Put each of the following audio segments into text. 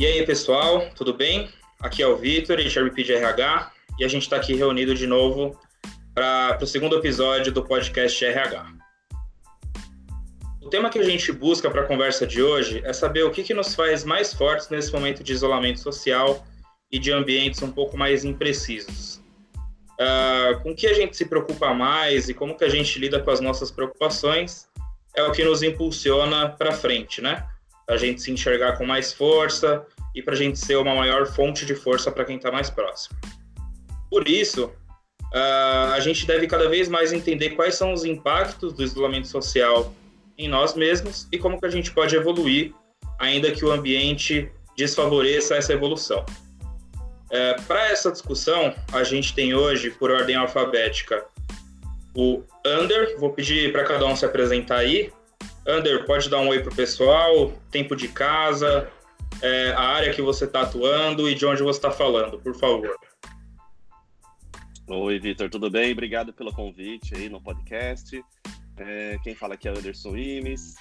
E aí, pessoal, tudo bem? Aqui é o Vitor, HRP de RH, e a gente está aqui reunido de novo para o segundo episódio do podcast RH. O tema que a gente busca para a conversa de hoje é saber o que, que nos faz mais fortes nesse momento de isolamento social e de ambientes um pouco mais imprecisos. Uh, com que a gente se preocupa mais e como que a gente lida com as nossas preocupações é o que nos impulsiona para frente, né? A gente se enxergar com mais força e para a gente ser uma maior fonte de força para quem está mais próximo. Por isso, uh, a gente deve cada vez mais entender quais são os impactos do isolamento social em nós mesmos e como que a gente pode evoluir, ainda que o ambiente desfavoreça essa evolução. É, Para essa discussão, a gente tem hoje, por ordem alfabética, o Under. Vou pedir para cada um se apresentar aí. Under, pode dar um oi para o pessoal, tempo de casa, é, a área que você está atuando e de onde você está falando, por favor. Oi, Vitor, tudo bem? Obrigado pelo convite aí no podcast. É, quem fala aqui é Anderson Imes.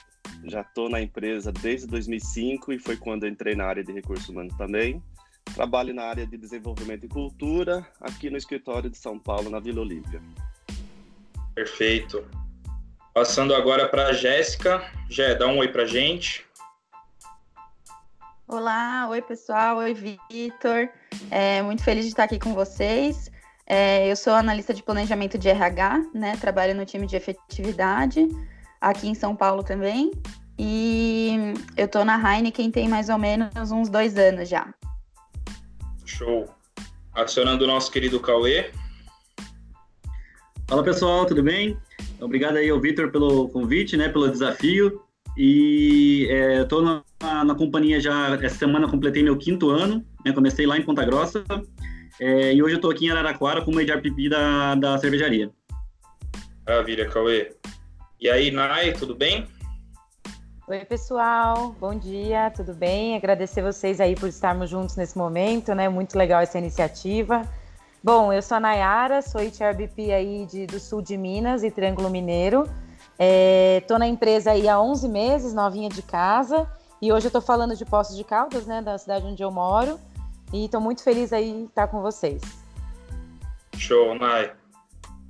Já estou na empresa desde 2005 e foi quando entrei na área de recursos humanos também. Trabalho na área de desenvolvimento e cultura, aqui no escritório de São Paulo, na Vila Olímpia. Perfeito. Passando agora para a Jéssica. Jé, dá um oi para gente. Olá, oi pessoal, oi Vitor. É, muito feliz de estar aqui com vocês. É, eu sou analista de planejamento de RH, né? Trabalho no time de efetividade aqui em São Paulo também. E eu tô na Heineken tem mais ou menos uns dois anos já. Show. Acionando o nosso querido Cauê. Fala pessoal, tudo bem? Obrigado aí ao Vitor pelo convite, né, pelo desafio. E é, estou na, na, companhia já, essa semana completei meu quinto ano, né, comecei lá em Ponta Grossa. É, e hoje eu estou aqui em Araraquara como HRPP da, da cervejaria. Maravilha, Cauê. E aí, Nai, tudo bem? Oi, pessoal. Bom dia, tudo bem? Agradecer vocês aí por estarmos juntos nesse momento, né? Muito legal essa iniciativa. Bom, eu sou a Nayara, sou HRBP aí de, do sul de Minas e Triângulo Mineiro. Estou é, na empresa aí há 11 meses, novinha de casa. E hoje eu estou falando de Poços de Caldas, né? Da cidade onde eu moro. E estou muito feliz aí estar com vocês. Show, Nay.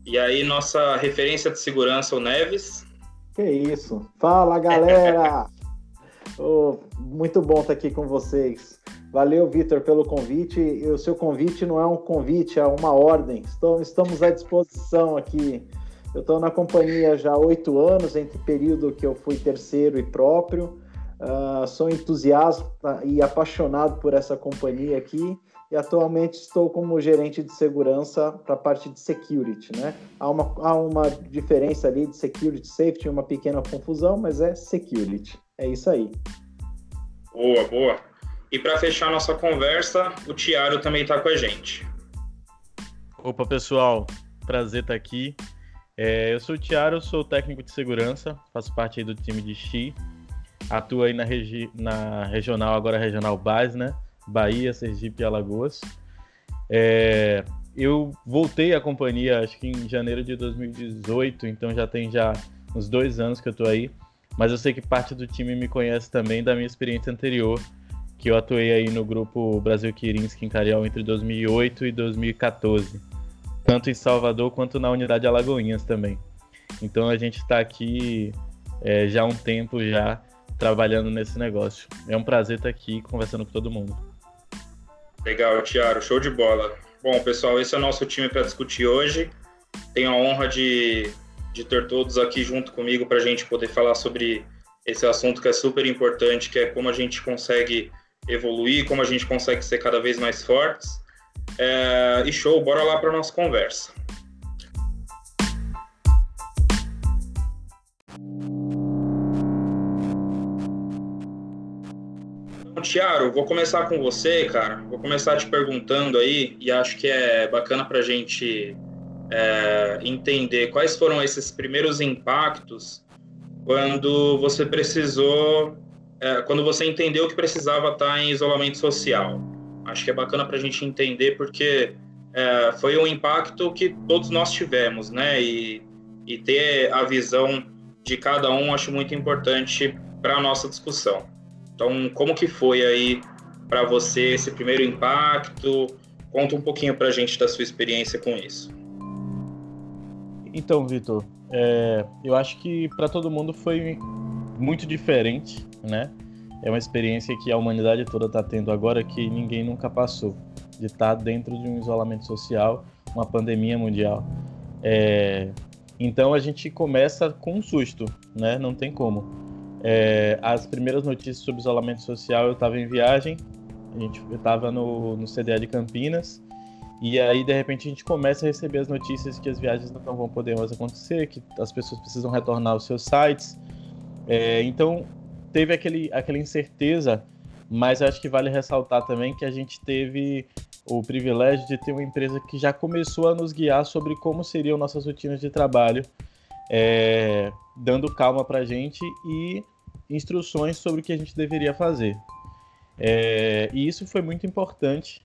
E aí, nossa referência de segurança, o Neves. Que isso. Fala, galera! oh, muito bom estar aqui com vocês. Valeu, Vitor, pelo convite. E o seu convite não é um convite, é uma ordem. Estamos à disposição aqui. Eu estou na companhia já há oito anos, entre período que eu fui terceiro e próprio. Uh, sou entusiasta e apaixonado por essa companhia aqui e atualmente estou como gerente de segurança para a parte de security, né? Há uma, há uma diferença ali de security safety, uma pequena confusão, mas é security. É isso aí. Boa, boa. E para fechar nossa conversa, o Tiago também está com a gente. Opa, pessoal, prazer estar tá aqui. É, eu sou o Tiago, sou técnico de segurança, faço parte do time de Xi, atuo aí na, regi na regional, agora regional base, né? Bahia, Sergipe e Alagoas. É, eu voltei à companhia, acho que em janeiro de 2018, então já tem já uns dois anos que eu tô aí. Mas eu sei que parte do time me conhece também da minha experiência anterior, que eu atuei aí no grupo Brasil Quirinski em Carial entre 2008 e 2014, tanto em Salvador quanto na unidade Alagoinhas também. Então a gente está aqui é, já há um tempo já trabalhando nesse negócio. É um prazer estar aqui conversando com todo mundo. Legal, Tiago, show de bola. Bom, pessoal, esse é o nosso time para discutir hoje. Tenho a honra de, de ter todos aqui junto comigo para a gente poder falar sobre esse assunto que é super importante, que é como a gente consegue evoluir, como a gente consegue ser cada vez mais fortes. É, e show, bora lá para nossa conversa. Tiago, vou começar com você, cara. Vou começar te perguntando aí, e acho que é bacana para a gente é, entender quais foram esses primeiros impactos quando você precisou, é, quando você entendeu que precisava estar em isolamento social. Acho que é bacana para a gente entender porque é, foi um impacto que todos nós tivemos, né? E, e ter a visão de cada um acho muito importante para a nossa discussão. Então, como que foi aí para você esse primeiro impacto? Conta um pouquinho para a gente da sua experiência com isso. Então, Vitor, é, eu acho que para todo mundo foi muito diferente, né? É uma experiência que a humanidade toda está tendo agora que ninguém nunca passou, de estar tá dentro de um isolamento social, uma pandemia mundial. É, então a gente começa com um susto, né? Não tem como. É, as primeiras notícias sobre isolamento social, eu estava em viagem, a gente, eu estava no, no CDA de Campinas, e aí, de repente, a gente começa a receber as notícias que as viagens não vão poder mais acontecer, que as pessoas precisam retornar aos seus sites. É, então, teve aquele, aquela incerteza, mas acho que vale ressaltar também que a gente teve o privilégio de ter uma empresa que já começou a nos guiar sobre como seriam nossas rotinas de trabalho, é, dando calma para a gente e instruções sobre o que a gente deveria fazer. É, e isso foi muito importante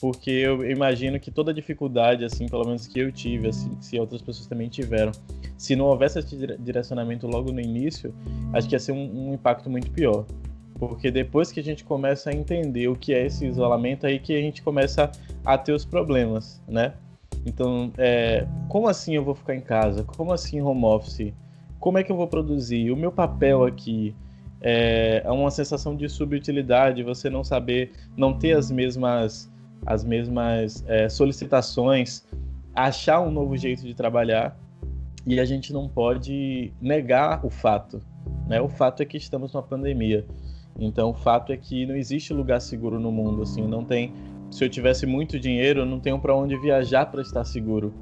porque eu imagino que toda dificuldade, assim, pelo menos que eu tive, assim, se outras pessoas também tiveram, se não houvesse esse direcionamento logo no início, acho que ia ser um, um impacto muito pior. Porque depois que a gente começa a entender o que é esse isolamento, aí que a gente começa a ter os problemas, né? Então, é, como assim eu vou ficar em casa? Como assim home office? Como é que eu vou produzir? O meu papel aqui é, é uma sensação de subutilidade, você não saber, não ter as mesmas as mesmas é, solicitações, achar um novo jeito de trabalhar e a gente não pode negar o fato. Né? O fato é que estamos numa pandemia. Então, o fato é que não existe lugar seguro no mundo. Assim, não tem. Se eu tivesse muito dinheiro, eu não tenho para onde viajar para estar seguro.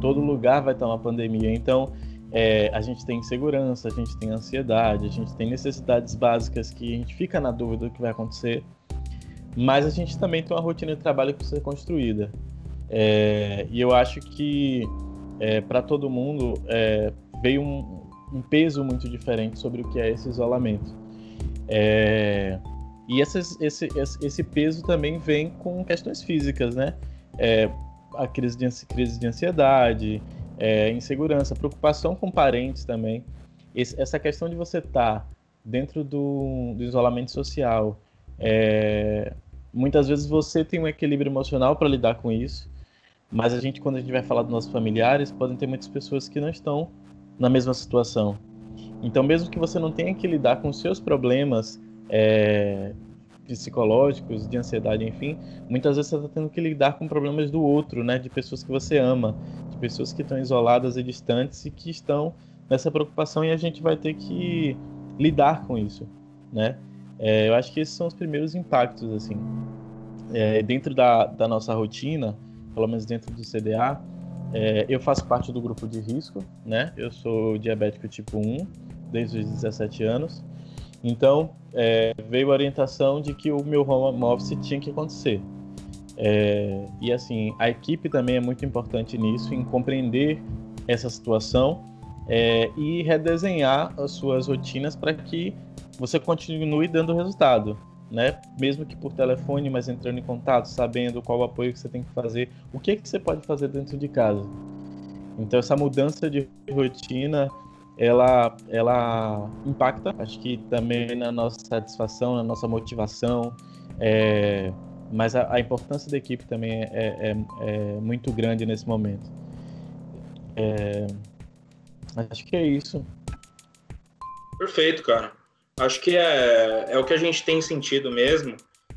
Todo lugar vai estar uma pandemia. Então, é, a gente tem insegurança, a gente tem ansiedade, a gente tem necessidades básicas que a gente fica na dúvida do que vai acontecer. Mas a gente também tem uma rotina de trabalho que precisa ser construída. É, e eu acho que é, para todo mundo é, veio um, um, peso muito diferente sobre o que é esse isolamento. É, e esse, esse, esse, peso também vem com questões físicas, né? É, a crise de, crise de ansiedade, é, insegurança, preocupação com parentes também. Esse, essa questão de você estar tá dentro do, do isolamento social, é, muitas vezes você tem um equilíbrio emocional para lidar com isso, mas a gente, quando a gente vai falar dos nossos familiares, podem ter muitas pessoas que não estão na mesma situação. Então, mesmo que você não tenha que lidar com seus problemas é, psicológicos, de ansiedade, enfim, muitas vezes você está tendo que lidar com problemas do outro, né? De pessoas que você ama, de pessoas que estão isoladas e distantes e que estão nessa preocupação e a gente vai ter que lidar com isso, né? É, eu acho que esses são os primeiros impactos, assim. É, dentro da, da, nossa rotina, pelo menos dentro do CDA, é, eu faço parte do grupo de risco, né? Eu sou diabético tipo 1 desde os 17 anos. Então, é, veio a orientação de que o meu home office tinha que acontecer. É, e assim, a equipe também é muito importante nisso, em compreender essa situação é, e redesenhar as suas rotinas para que você continue dando resultado, né? Mesmo que por telefone, mas entrando em contato, sabendo qual o apoio que você tem que fazer, o que que você pode fazer dentro de casa. Então essa mudança de rotina, ela, ela impacta, acho que também na nossa satisfação, na nossa motivação, é, mas a, a, importância da equipe também é, é, é muito grande nesse momento. É, acho que é isso. Perfeito, cara. Acho que é, é o que a gente tem sentido mesmo,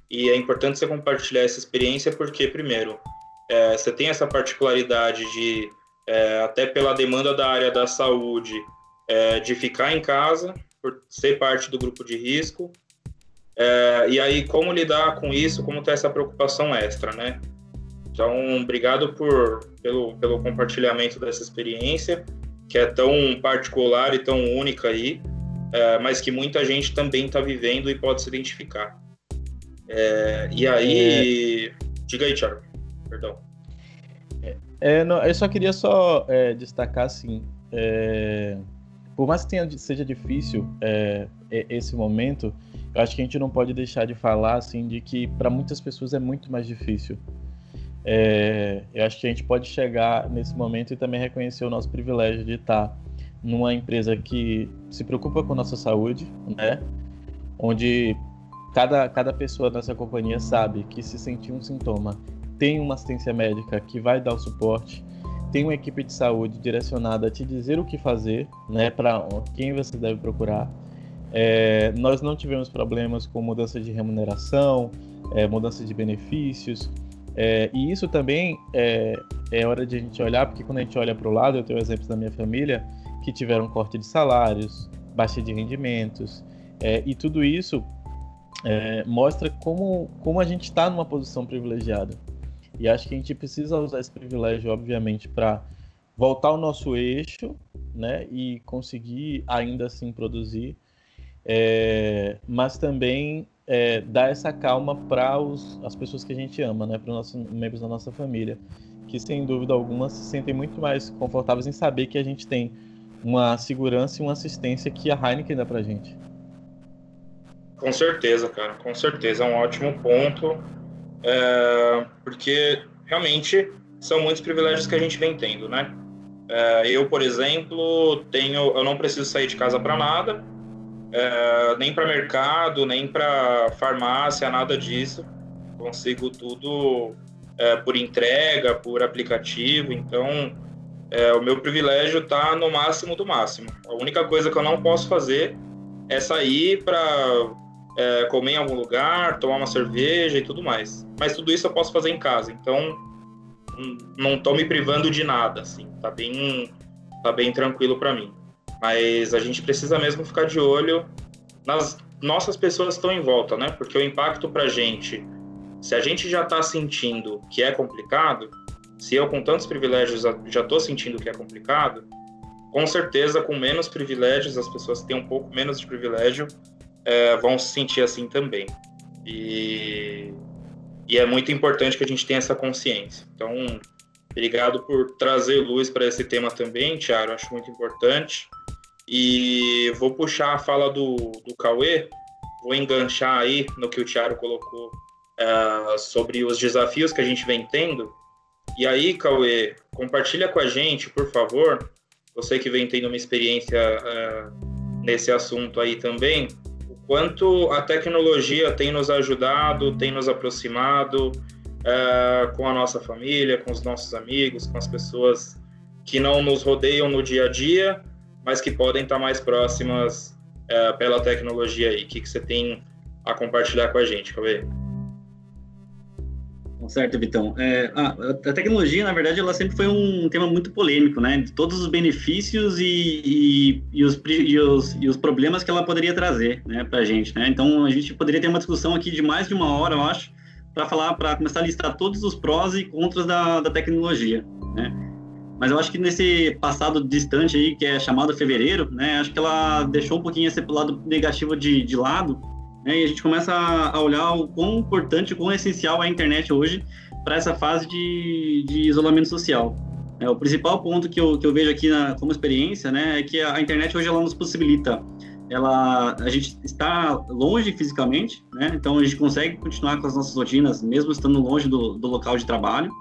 e é importante você compartilhar essa experiência, porque, primeiro, é, você tem essa particularidade de, é, até pela demanda da área da saúde, é, de ficar em casa, por ser parte do grupo de risco, é, e aí como lidar com isso, como ter essa preocupação extra, né? Então, obrigado por, pelo, pelo compartilhamento dessa experiência, que é tão particular e tão única aí é, mas que muita gente também está vivendo e pode se identificar. É, e aí, é... diga aí, Thiago, perdão. É, não, eu só queria só é, destacar assim, é, por mais que tenha, seja difícil é, esse momento, eu acho que a gente não pode deixar de falar assim de que para muitas pessoas é muito mais difícil. É, eu acho que a gente pode chegar nesse momento e também reconhecer o nosso privilégio de estar numa empresa que se preocupa com nossa saúde, né? Onde cada, cada pessoa nessa companhia sabe que se sentir um sintoma, tem uma assistência médica que vai dar o suporte, tem uma equipe de saúde direcionada a te dizer o que fazer, né, para quem você deve procurar. É, nós não tivemos problemas com mudança de remuneração, é, mudança de benefícios, é, e isso também é, é hora de a gente olhar, porque quando a gente olha para o lado, eu tenho exemplos da minha família que tiveram corte de salários, baixa de rendimentos, é, e tudo isso é, mostra como, como a gente está numa posição privilegiada. E acho que a gente precisa usar esse privilégio, obviamente, para voltar ao nosso eixo, né, e conseguir ainda assim produzir, é, mas também é, dar essa calma para as pessoas que a gente ama, né, para os membros da nossa família, que sem dúvida alguma se sentem muito mais confortáveis em saber que a gente tem uma segurança e uma assistência que a Heineken dá para a gente. Com certeza, cara, com certeza é um ótimo ponto, é, porque realmente são muitos privilégios que a gente vem tendo, né? É, eu, por exemplo, tenho, eu não preciso sair de casa para nada, é, nem para mercado, nem para farmácia, nada disso. Consigo tudo é, por entrega, por aplicativo. Então, é, o meu privilégio está no máximo do máximo. A única coisa que eu não posso fazer é sair para é, comer em algum lugar, tomar uma cerveja e tudo mais. Mas tudo isso eu posso fazer em casa, então não estou me privando de nada, assim, tá bem, tá bem tranquilo para mim. Mas a gente precisa mesmo ficar de olho nas nossas pessoas estão em volta, né? Porque o impacto para gente, se a gente já está sentindo que é complicado, se eu com tantos privilégios já estou sentindo que é complicado, com certeza com menos privilégios, as pessoas que têm um pouco menos de privilégio é, vão se sentir assim também. E, e é muito importante que a gente tenha essa consciência. Então, obrigado por trazer luz para esse tema também, Tiago, acho muito importante. E vou puxar a fala do, do Cauê, vou enganchar aí no que o Tiago colocou uh, sobre os desafios que a gente vem tendo. E aí, Cauê, compartilha com a gente, por favor, você que vem tendo uma experiência uh, nesse assunto aí também, quanto a tecnologia tem nos ajudado, tem nos aproximado uh, com a nossa família, com os nossos amigos, com as pessoas que não nos rodeiam no dia a dia, mas que podem estar mais próximas uh, pela tecnologia aí. O que, que você tem a compartilhar com a gente, Cauê? Certo, Vitão. É, a, a, tecnologia, na verdade, ela sempre foi um tema muito polêmico, né? De todos os benefícios e, e, e, os, e, os, e os problemas que ela poderia trazer né, para a gente, né? Então, a gente poderia ter uma discussão aqui de mais de uma hora, eu acho, para falar, para começar a listar todos os prós e contras da, da tecnologia, né? Mas eu acho que nesse passado distante aí, que é chamado fevereiro, né? Acho que ela deixou um pouquinho esse lado negativo de, de lado né? E a gente começa a olhar o quão importante, o quão essencial é a internet hoje para essa fase de, de isolamento social. É, o principal ponto que eu, que eu vejo aqui na, como experiência né, é que a internet hoje ela nos possibilita ela a gente está longe fisicamente, né? Então a gente consegue continuar com as nossas rotinas mesmo estando longe do, do local de trabalho,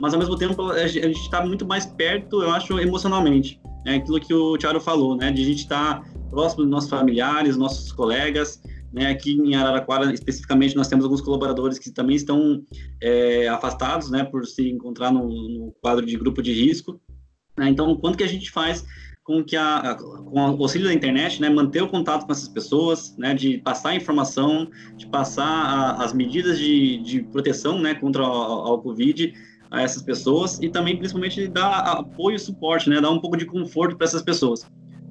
mas ao mesmo tempo a gente está muito mais perto, eu acho, emocionalmente. É aquilo que o Thiago falou, né? De a gente estar tá próximo dos nossos familiares, nossos colegas, né, aqui em Araraquara, especificamente, nós temos alguns colaboradores que também estão é, afastados, né, por se encontrar no, no, quadro de grupo de risco. Né, então, quanto que a gente faz com que a, com o auxílio da internet, né, manter o contato com essas pessoas, né, de passar informação, de passar a, as medidas de, de proteção, né, contra o Covid a essas pessoas e também, principalmente, dar apoio e suporte, né, dar um pouco de conforto para essas pessoas.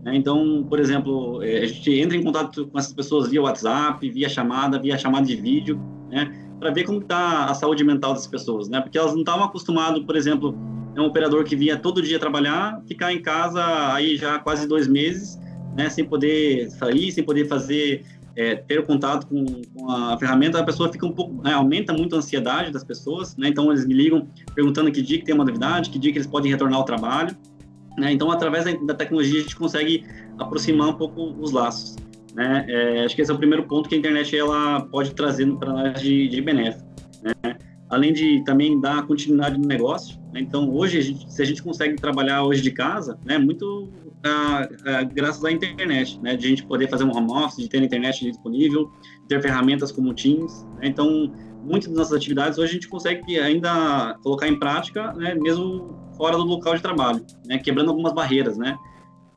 Né? Então, por exemplo, é, a gente entra em contato com essas pessoas via WhatsApp, via chamada, via chamada de vídeo, né? para ver como está a saúde mental das pessoas, né? Porque elas não estavam acostumadas, por exemplo, é um operador que vinha todo dia trabalhar, ficar em casa aí já quase dois meses, né? Sem poder sair, sem poder fazer, é, ter contato com, com, a ferramenta, a pessoa fica um pouco, né? aumenta muito a ansiedade das pessoas, né? Então eles me ligam perguntando que dia que tem uma novidade, que dia que eles podem retornar ao trabalho, né? Então, através da tecnologia, a gente consegue aproximar um pouco os laços. Né? É, acho que esse é o primeiro ponto que a internet ela pode trazer para nós de, de benéfico. Né? Além de também dar continuidade no negócio. Né? Então, hoje, a gente, se a gente consegue trabalhar hoje de casa, né, muito ah, ah, graças à internet, né? De a gente poder fazer um home office, de ter a internet disponível, ter ferramentas como Teams. Né? Então, muitas das nossas atividades hoje a gente consegue ainda colocar em prática, né? Mesmo fora do local de trabalho, né? Quebrando algumas barreiras, né?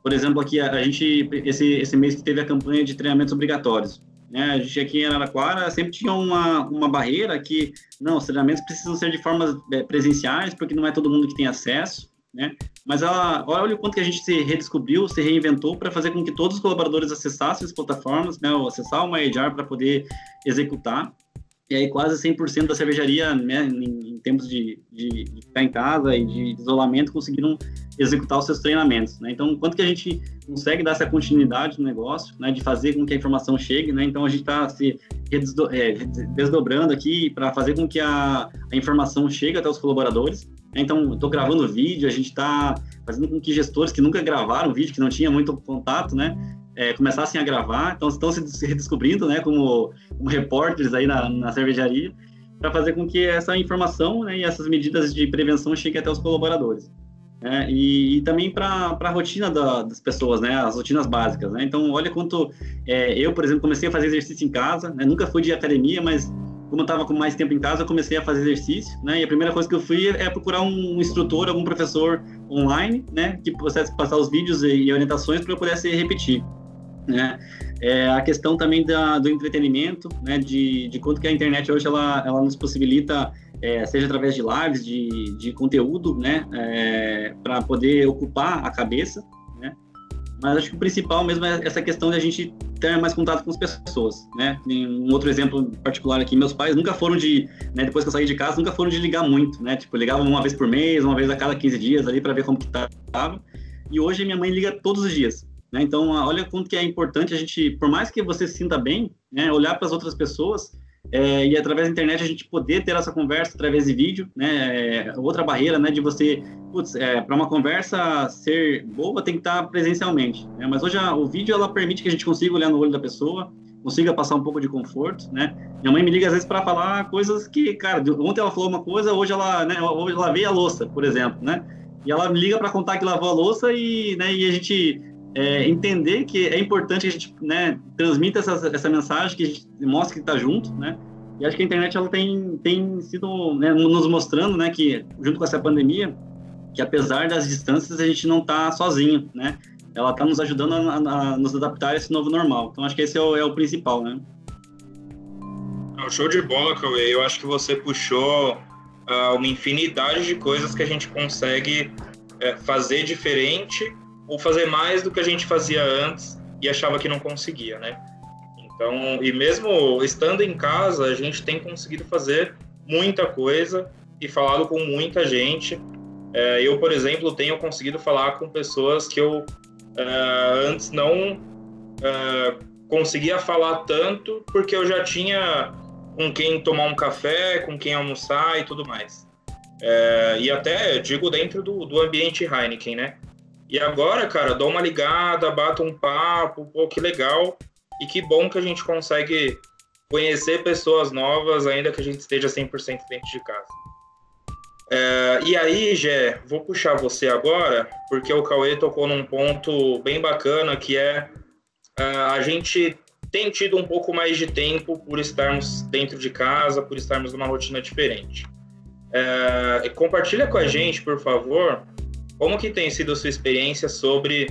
Por exemplo, aqui a, a gente esse esse mês que teve a campanha de treinamentos obrigatórios. Né? A gente aqui em Araraquara sempre tinha uma, uma barreira que, não, os treinamentos precisam ser de formas é, presenciais, porque não é todo mundo que tem acesso, né? Mas ela, olha o quanto que a gente se redescobriu, se reinventou para fazer com que todos os colaboradores acessassem as plataformas, né? Ou acessar o MyEjar para poder executar. E aí quase 100% da cervejaria, né, em, em tempos de, de, de, ficar em casa e de isolamento, conseguiram executar os seus treinamentos, né? Então, quanto que a gente consegue dar essa continuidade no negócio, né, de fazer com que a informação chegue, né? Então, a gente está se é, desdobrando aqui para fazer com que a, a informação chegue até os colaboradores. Então, estou gravando vídeo, a gente está fazendo com que gestores que nunca gravaram vídeo, que não tinha muito contato, né, é, começassem a gravar, então estão se redescobrindo, né, como, como repórteres aí na, na cervejaria, para fazer com que essa informação né, e essas medidas de prevenção cheguem até os colaboradores. Né, e, e, também para a rotina da, das pessoas, né, as rotinas básicas. Né? Então, olha quanto é, eu, por exemplo, comecei a fazer exercício em casa, né, nunca fui de academia, mas como eu estava com mais tempo em casa, eu comecei a fazer exercício, né? E a primeira coisa que eu fui é procurar um instrutor, algum professor online, né? Que pudesse passar os vídeos e orientações para eu pudesse repetir né? É, a questão também da, do entretenimento, né? De, de quanto que a internet hoje ela, ela nos possibilita, é, seja através de lives, de, de conteúdo, né? É, para poder ocupar a cabeça, né? Mas acho que o principal mesmo é essa questão de a gente ter mais contato com as pessoas, né? Um outro exemplo particular aqui, meus pais nunca foram de, né, depois que eu saí de casa, nunca foram de ligar muito, né? Tipo, ligavam uma vez por mês, uma vez a cada 15 dias ali para ver como que tava. E hoje minha mãe liga todos os dias, né? Então, olha quanto que é importante a gente, por mais que você se sinta bem, né, olhar para as outras pessoas é, e através da internet a gente poder ter essa conversa através de vídeo, né? É, outra barreira, né, de você, é, para uma conversa ser boa tem que estar presencialmente, né? Mas hoje a, o vídeo ela permite que a gente consiga olhar no olho da pessoa, consiga passar um pouco de conforto, né? Minha mãe me liga às vezes para falar coisas que, cara, ontem ela falou uma coisa, hoje ela, né, hoje ela veio a louça, por exemplo, né? E ela me liga para contar que lavou a louça e, né, e a gente é, entender que é importante que a gente né, transmita essa, essa mensagem, que a gente mostre que está junto, né? E acho que a internet ela tem, tem sido né, nos mostrando, né, que junto com essa pandemia, que apesar das distâncias a gente não está sozinho, né? Ela está nos ajudando a, a, nos adaptar a esse novo normal. Então acho que esse é o, é o principal, né? Show de bola, Cauê. Eu acho que você puxou uh, uma infinidade de coisas que a gente consegue uh, fazer diferente ou fazer mais do que a gente fazia antes e achava que não conseguia, né? Então, e mesmo estando em casa, a gente tem conseguido fazer muita coisa e falado com muita gente. É, eu, por exemplo, tenho conseguido falar com pessoas que eu é, antes não é, conseguia falar tanto, porque eu já tinha com quem tomar um café, com quem almoçar e tudo mais. É, e até digo dentro do, do ambiente Heineken, né? E agora, cara, dou uma ligada, bato um papo, pô, que legal. E que bom que a gente consegue conhecer pessoas novas, ainda que a gente esteja 100% dentro de casa. É, e aí, Gé, vou puxar você agora, porque o Cauê tocou num ponto bem bacana, que é uh, a gente tem tido um pouco mais de tempo por estarmos dentro de casa, por estarmos numa rotina diferente. É, compartilha com a gente, por favor, como que tem sido a sua experiência sobre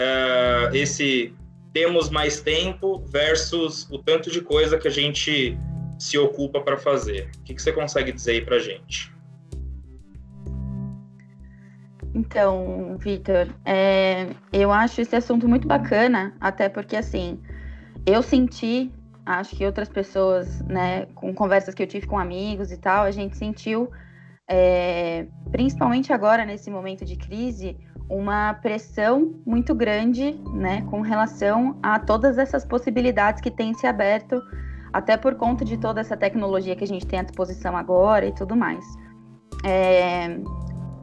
uh, esse temos mais tempo versus o tanto de coisa que a gente se ocupa para fazer? O que, que você consegue dizer aí para gente? Então, Vitor, é, eu acho esse assunto muito bacana, até porque assim, eu senti, acho que outras pessoas, né, com conversas que eu tive com amigos e tal, a gente sentiu é, principalmente agora nesse momento de crise, uma pressão muito grande, né, com relação a todas essas possibilidades que têm se aberto, até por conta de toda essa tecnologia que a gente tem à disposição agora e tudo mais. É,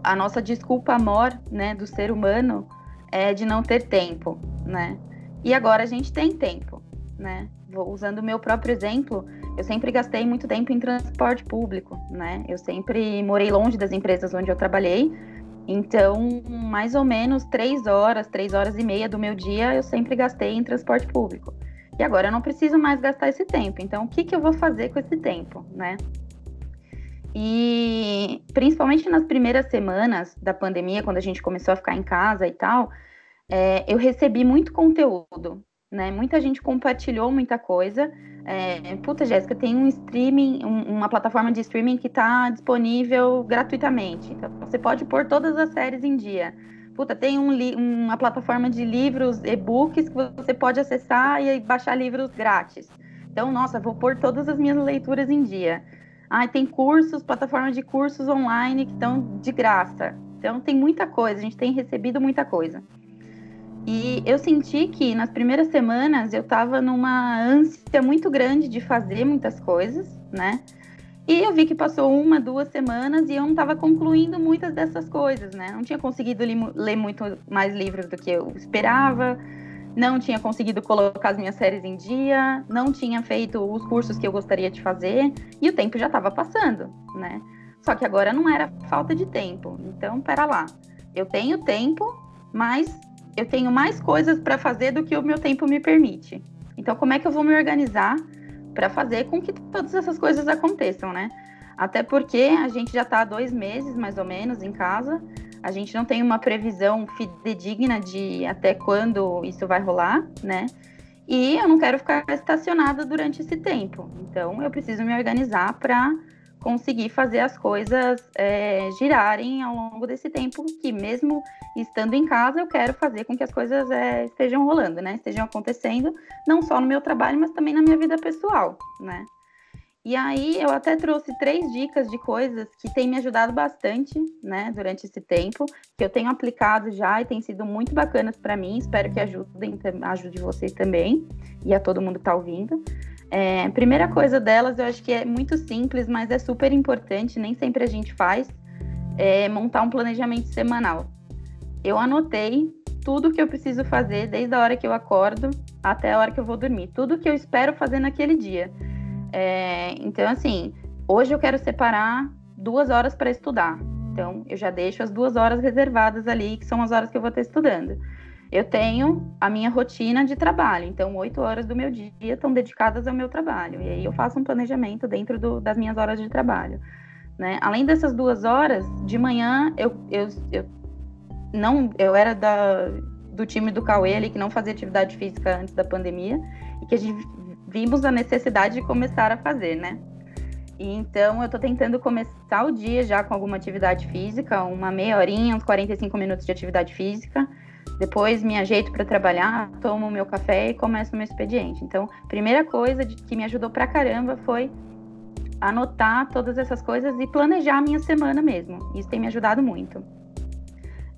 a nossa desculpa maior, né, do ser humano é de não ter tempo, né? E agora a gente tem tempo, né? Usando o meu próprio exemplo, eu sempre gastei muito tempo em transporte público, né? Eu sempre morei longe das empresas onde eu trabalhei, Então, mais ou menos três horas, três horas e meia do meu dia eu sempre gastei em transporte público. E agora eu não preciso mais gastar esse tempo. Então, o que, que eu vou fazer com esse tempo, né? E principalmente nas primeiras semanas da pandemia, quando a gente começou a ficar em casa e tal, é, eu recebi muito conteúdo, né? Muita gente compartilhou muita coisa. É, puta, Jéssica, tem um streaming, um, uma plataforma de streaming que está disponível gratuitamente. Então, você pode pôr todas as séries em dia. Puta, tem um uma plataforma de livros, e-books que você pode acessar e baixar livros grátis. Então, nossa, vou pôr todas as minhas leituras em dia. Ah, tem cursos, plataformas de cursos online que estão de graça. Então tem muita coisa, a gente tem recebido muita coisa. E eu senti que nas primeiras semanas eu estava numa ânsia muito grande de fazer muitas coisas, né? E eu vi que passou uma, duas semanas e eu não estava concluindo muitas dessas coisas, né? Não tinha conseguido ler muito mais livros do que eu esperava não tinha conseguido colocar as minhas séries em dia, não tinha feito os cursos que eu gostaria de fazer e o tempo já estava passando, né? Só que agora não era falta de tempo. Então, pera lá. Eu tenho tempo, mas eu tenho mais coisas para fazer do que o meu tempo me permite. Então, como é que eu vou me organizar para fazer com que todas essas coisas aconteçam, né? Até porque a gente já está há dois meses, mais ou menos, em casa. A gente não tem uma previsão fidedigna de até quando isso vai rolar, né? E eu não quero ficar estacionada durante esse tempo. Então, eu preciso me organizar para conseguir fazer as coisas é, girarem ao longo desse tempo, que mesmo estando em casa, eu quero fazer com que as coisas é, estejam rolando, né? Estejam acontecendo, não só no meu trabalho, mas também na minha vida pessoal, né? E aí eu até trouxe três dicas de coisas que têm me ajudado bastante, né, durante esse tempo, que eu tenho aplicado já e têm sido muito bacanas para mim. Espero que ajudem, ajude vocês também e a todo mundo que está ouvindo. É, primeira coisa delas, eu acho que é muito simples, mas é super importante, nem sempre a gente faz, é montar um planejamento semanal. Eu anotei tudo que eu preciso fazer desde a hora que eu acordo até a hora que eu vou dormir, tudo que eu espero fazer naquele dia. É, então, assim, hoje eu quero separar duas horas para estudar. Então, eu já deixo as duas horas reservadas ali, que são as horas que eu vou estar estudando. Eu tenho a minha rotina de trabalho, então oito horas do meu dia estão dedicadas ao meu trabalho. E aí eu faço um planejamento dentro do, das minhas horas de trabalho. Né? Além dessas duas horas, de manhã eu, eu, eu não eu era da, do time do Cauê ali que não fazia atividade física antes da pandemia e que a gente vimos a necessidade de começar a fazer, né? E então eu estou tentando começar o dia já com alguma atividade física, uma meia horinha, uns 45 minutos de atividade física. Depois me ajeito para trabalhar, tomo meu café e começo meu expediente. Então, primeira coisa que me ajudou pra caramba foi anotar todas essas coisas e planejar a minha semana mesmo. Isso tem me ajudado muito.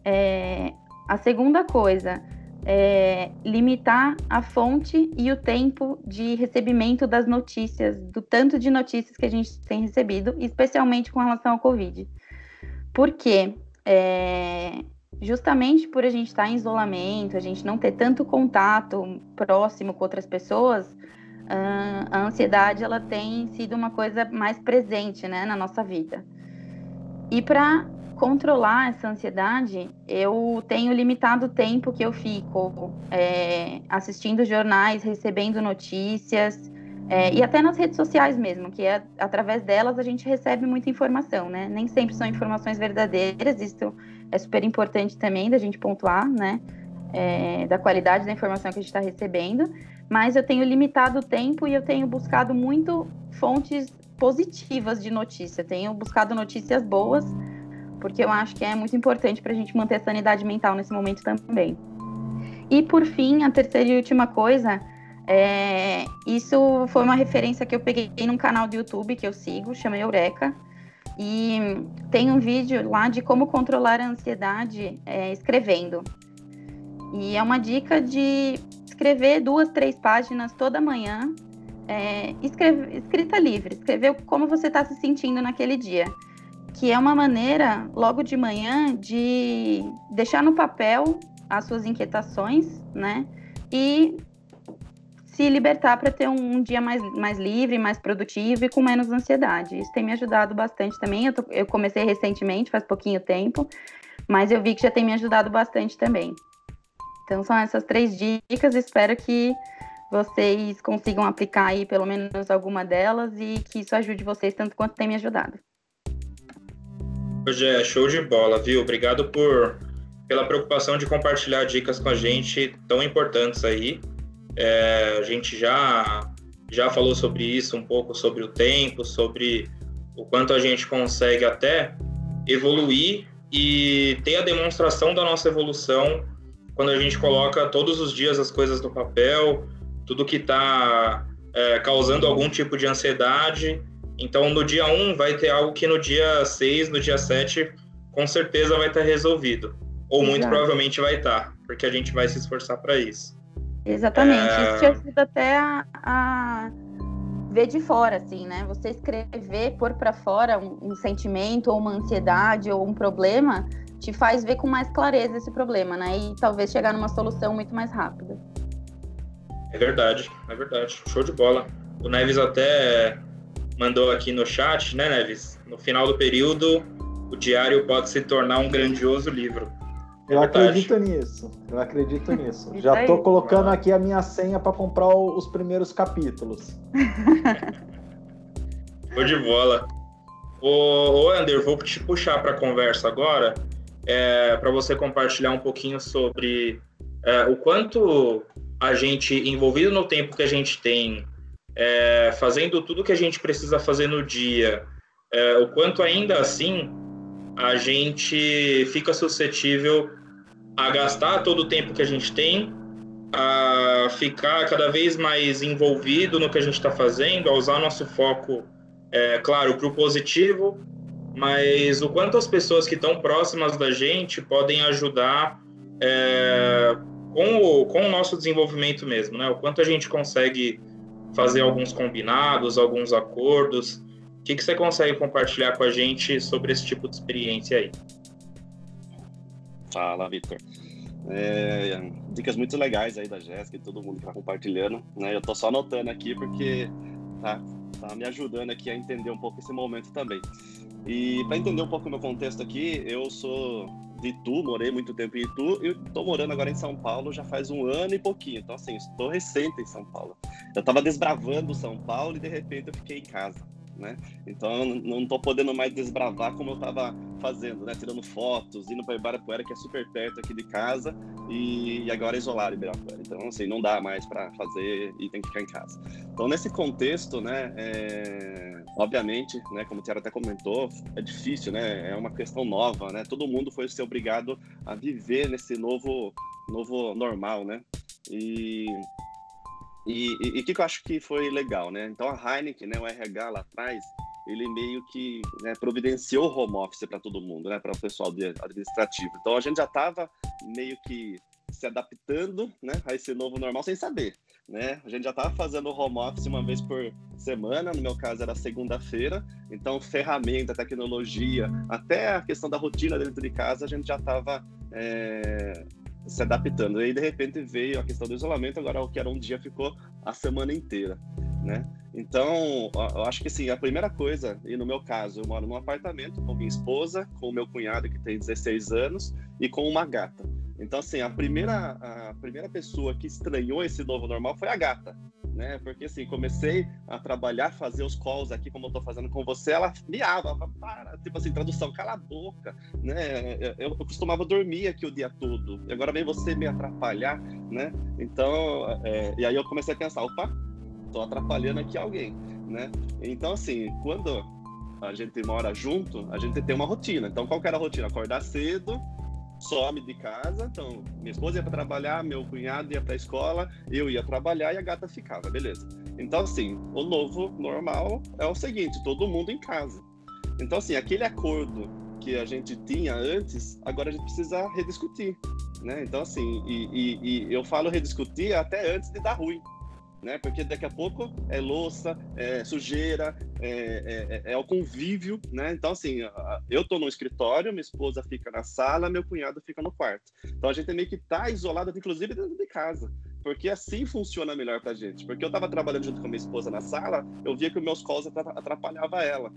É, a segunda coisa é, limitar a fonte e o tempo de recebimento das notícias, do tanto de notícias que a gente tem recebido, especialmente com relação ao Covid. Por quê? É, justamente por a gente estar em isolamento, a gente não ter tanto contato próximo com outras pessoas, a ansiedade ela tem sido uma coisa mais presente né, na nossa vida. E para controlar essa ansiedade, eu tenho limitado o tempo que eu fico é, assistindo jornais, recebendo notícias, é, e até nas redes sociais mesmo, que é, através delas a gente recebe muita informação, né? Nem sempre são informações verdadeiras, isso é super importante também da gente pontuar, né? É, da qualidade da informação que a gente está recebendo, mas eu tenho limitado o tempo e eu tenho buscado muito fontes positivas de notícia, tenho buscado notícias boas porque eu acho que é muito importante para a gente manter a sanidade mental nesse momento também. E por fim, a terceira e última coisa, é, isso foi uma referência que eu peguei num canal do YouTube que eu sigo, chama Eureka. E tem um vídeo lá de como controlar a ansiedade é, escrevendo. E é uma dica de escrever duas, três páginas toda manhã, é, escreve, escrita livre, escrever como você está se sentindo naquele dia que é uma maneira, logo de manhã, de deixar no papel as suas inquietações, né? E se libertar para ter um, um, dia mais, mais livre, mais produtivo e com menos ansiedade. Isso tem me ajudado bastante também. Eu, tô, eu comecei recentemente, faz pouquinho tempo, mas eu vi que já tem me ajudado bastante também. Então são essas três dicas, espero que vocês consigam aplicar aí pelo menos alguma delas e que isso ajude vocês tanto quanto tem me ajudado. Hoje é show de bola, viu? Obrigado por pela preocupação de compartilhar dicas com a gente tão importantes aí. É, a gente já já falou sobre isso um pouco sobre o tempo, sobre o quanto a gente consegue até evoluir e ter a demonstração da nossa evolução quando a gente coloca todos os dias as coisas no papel, tudo que está é, causando algum tipo de ansiedade. Então, no dia 1 vai ter algo que no dia 6, no dia 7, com certeza vai estar resolvido. Ou Exato. muito provavelmente vai estar, porque a gente vai se esforçar para isso. Exatamente. É... Isso te ajuda até a, a, ver de fora, assim, né? Você escrever, pôr para fora um, um sentimento, ou uma ansiedade, ou um problema, te faz ver com mais clareza esse problema, né? E talvez chegar numa solução muito mais rápida. É verdade, é verdade. Show de bola. O Neves até mandou aqui no chat, né, Neves? No final do período, o diário pode se tornar um grandioso livro. Eu é acredito nisso. Eu acredito nisso. Já estou colocando aqui a minha senha para comprar os primeiros capítulos. Show de bola. Ô, ô Ander, vou te puxar para a conversa agora, é, para você compartilhar um pouquinho sobre é, o quanto a gente, envolvido no tempo que a gente tem, é, fazendo tudo que a gente precisa fazer no dia, é, o quanto ainda assim a gente fica suscetível a gastar todo o tempo que a gente tem, a ficar cada vez mais envolvido no que a gente está fazendo, a usar nosso foco, é, claro, para o positivo, mas o quanto as pessoas que estão próximas da gente podem ajudar é, com, o, com o nosso desenvolvimento mesmo, né? O quanto a gente consegue fazer alguns combinados, alguns acordos, o que, que você consegue compartilhar com a gente sobre esse tipo de experiência aí? Fala, Victor. É, dicas muito legais aí da Jéssica e todo mundo que está compartilhando. Né? Eu estou só anotando aqui porque tá, tá me ajudando aqui a entender um pouco esse momento também. E para entender um pouco o meu contexto aqui, eu sou de Itu, morei muito tempo em Itu e estou morando agora em São Paulo já faz um ano e pouquinho. Então, assim, estou recente em São Paulo. Eu estava desbravando São Paulo e de repente eu fiquei em casa né? Então não estou podendo mais desbravar como eu estava fazendo, né? Tirando fotos, indo para Ibirapuera, que é super perto aqui de casa, e, agora isolado Ibirapuera. Então, assim, não dá mais para fazer e tem que ficar em casa. Então, nesse contexto, né, é... obviamente, né, como o Tiara até comentou, é difícil, né? É uma questão nova, né? Todo mundo foi ser obrigado a viver nesse novo, novo normal, né? E e o que, que eu acho que foi legal, né? Então a Heineken, né, o RH lá atrás, ele meio que né, providenciou home office para todo mundo, né, para o pessoal administrativo. Então a gente já estava meio que se adaptando, né, a esse novo normal sem saber, né? A gente já estava fazendo home office uma vez por semana, no meu caso era segunda-feira. Então ferramenta, tecnologia, até a questão da rotina dentro de casa a gente já estava é, se adaptando. E aí, de repente, veio a questão do isolamento, agora o que era um dia ficou a semana inteira, né? Então, eu acho que, assim, a primeira coisa, e no meu caso, eu moro num apartamento com minha esposa, com meu cunhado, que tem 16 anos, e com uma gata. Então, assim, a primeira, a primeira pessoa que estranhou esse novo normal foi a gata, né? Porque assim, comecei a trabalhar, fazer os calls aqui, como eu tô fazendo com você, ela miava, para, tipo assim, tradução, cala a boca, né? Eu, eu, costumava dormir aqui o dia todo, e agora vem você me atrapalhar, né? Então, é, e aí eu comecei a pensar, opa, tô atrapalhando aqui alguém, né? Então, assim, quando a gente mora junto, a gente tem uma rotina. Então, qual que era a rotina? Acordar cedo, some de casa, então minha esposa ia para trabalhar, meu cunhado ia para a escola, eu ia trabalhar e a gata ficava, beleza. Então assim, o novo normal é o seguinte, todo mundo em casa. Então assim, aquele acordo que a gente tinha antes, agora a gente precisa rediscutir, né? Então assim, e, e, e eu falo rediscutir até antes de dar ruim, né? Porque daqui a pouco é louça, é sujeira, é, é, é, é o convívio, né? Então, assim, eu tô no escritório, minha esposa fica na sala, meu cunhado fica no quarto. Então, a gente meio que tá isolado, inclusive dentro de casa, porque assim funciona melhor pra gente. Porque eu tava trabalhando junto com a minha esposa na sala, eu via que os meus calls atrapalhava ela.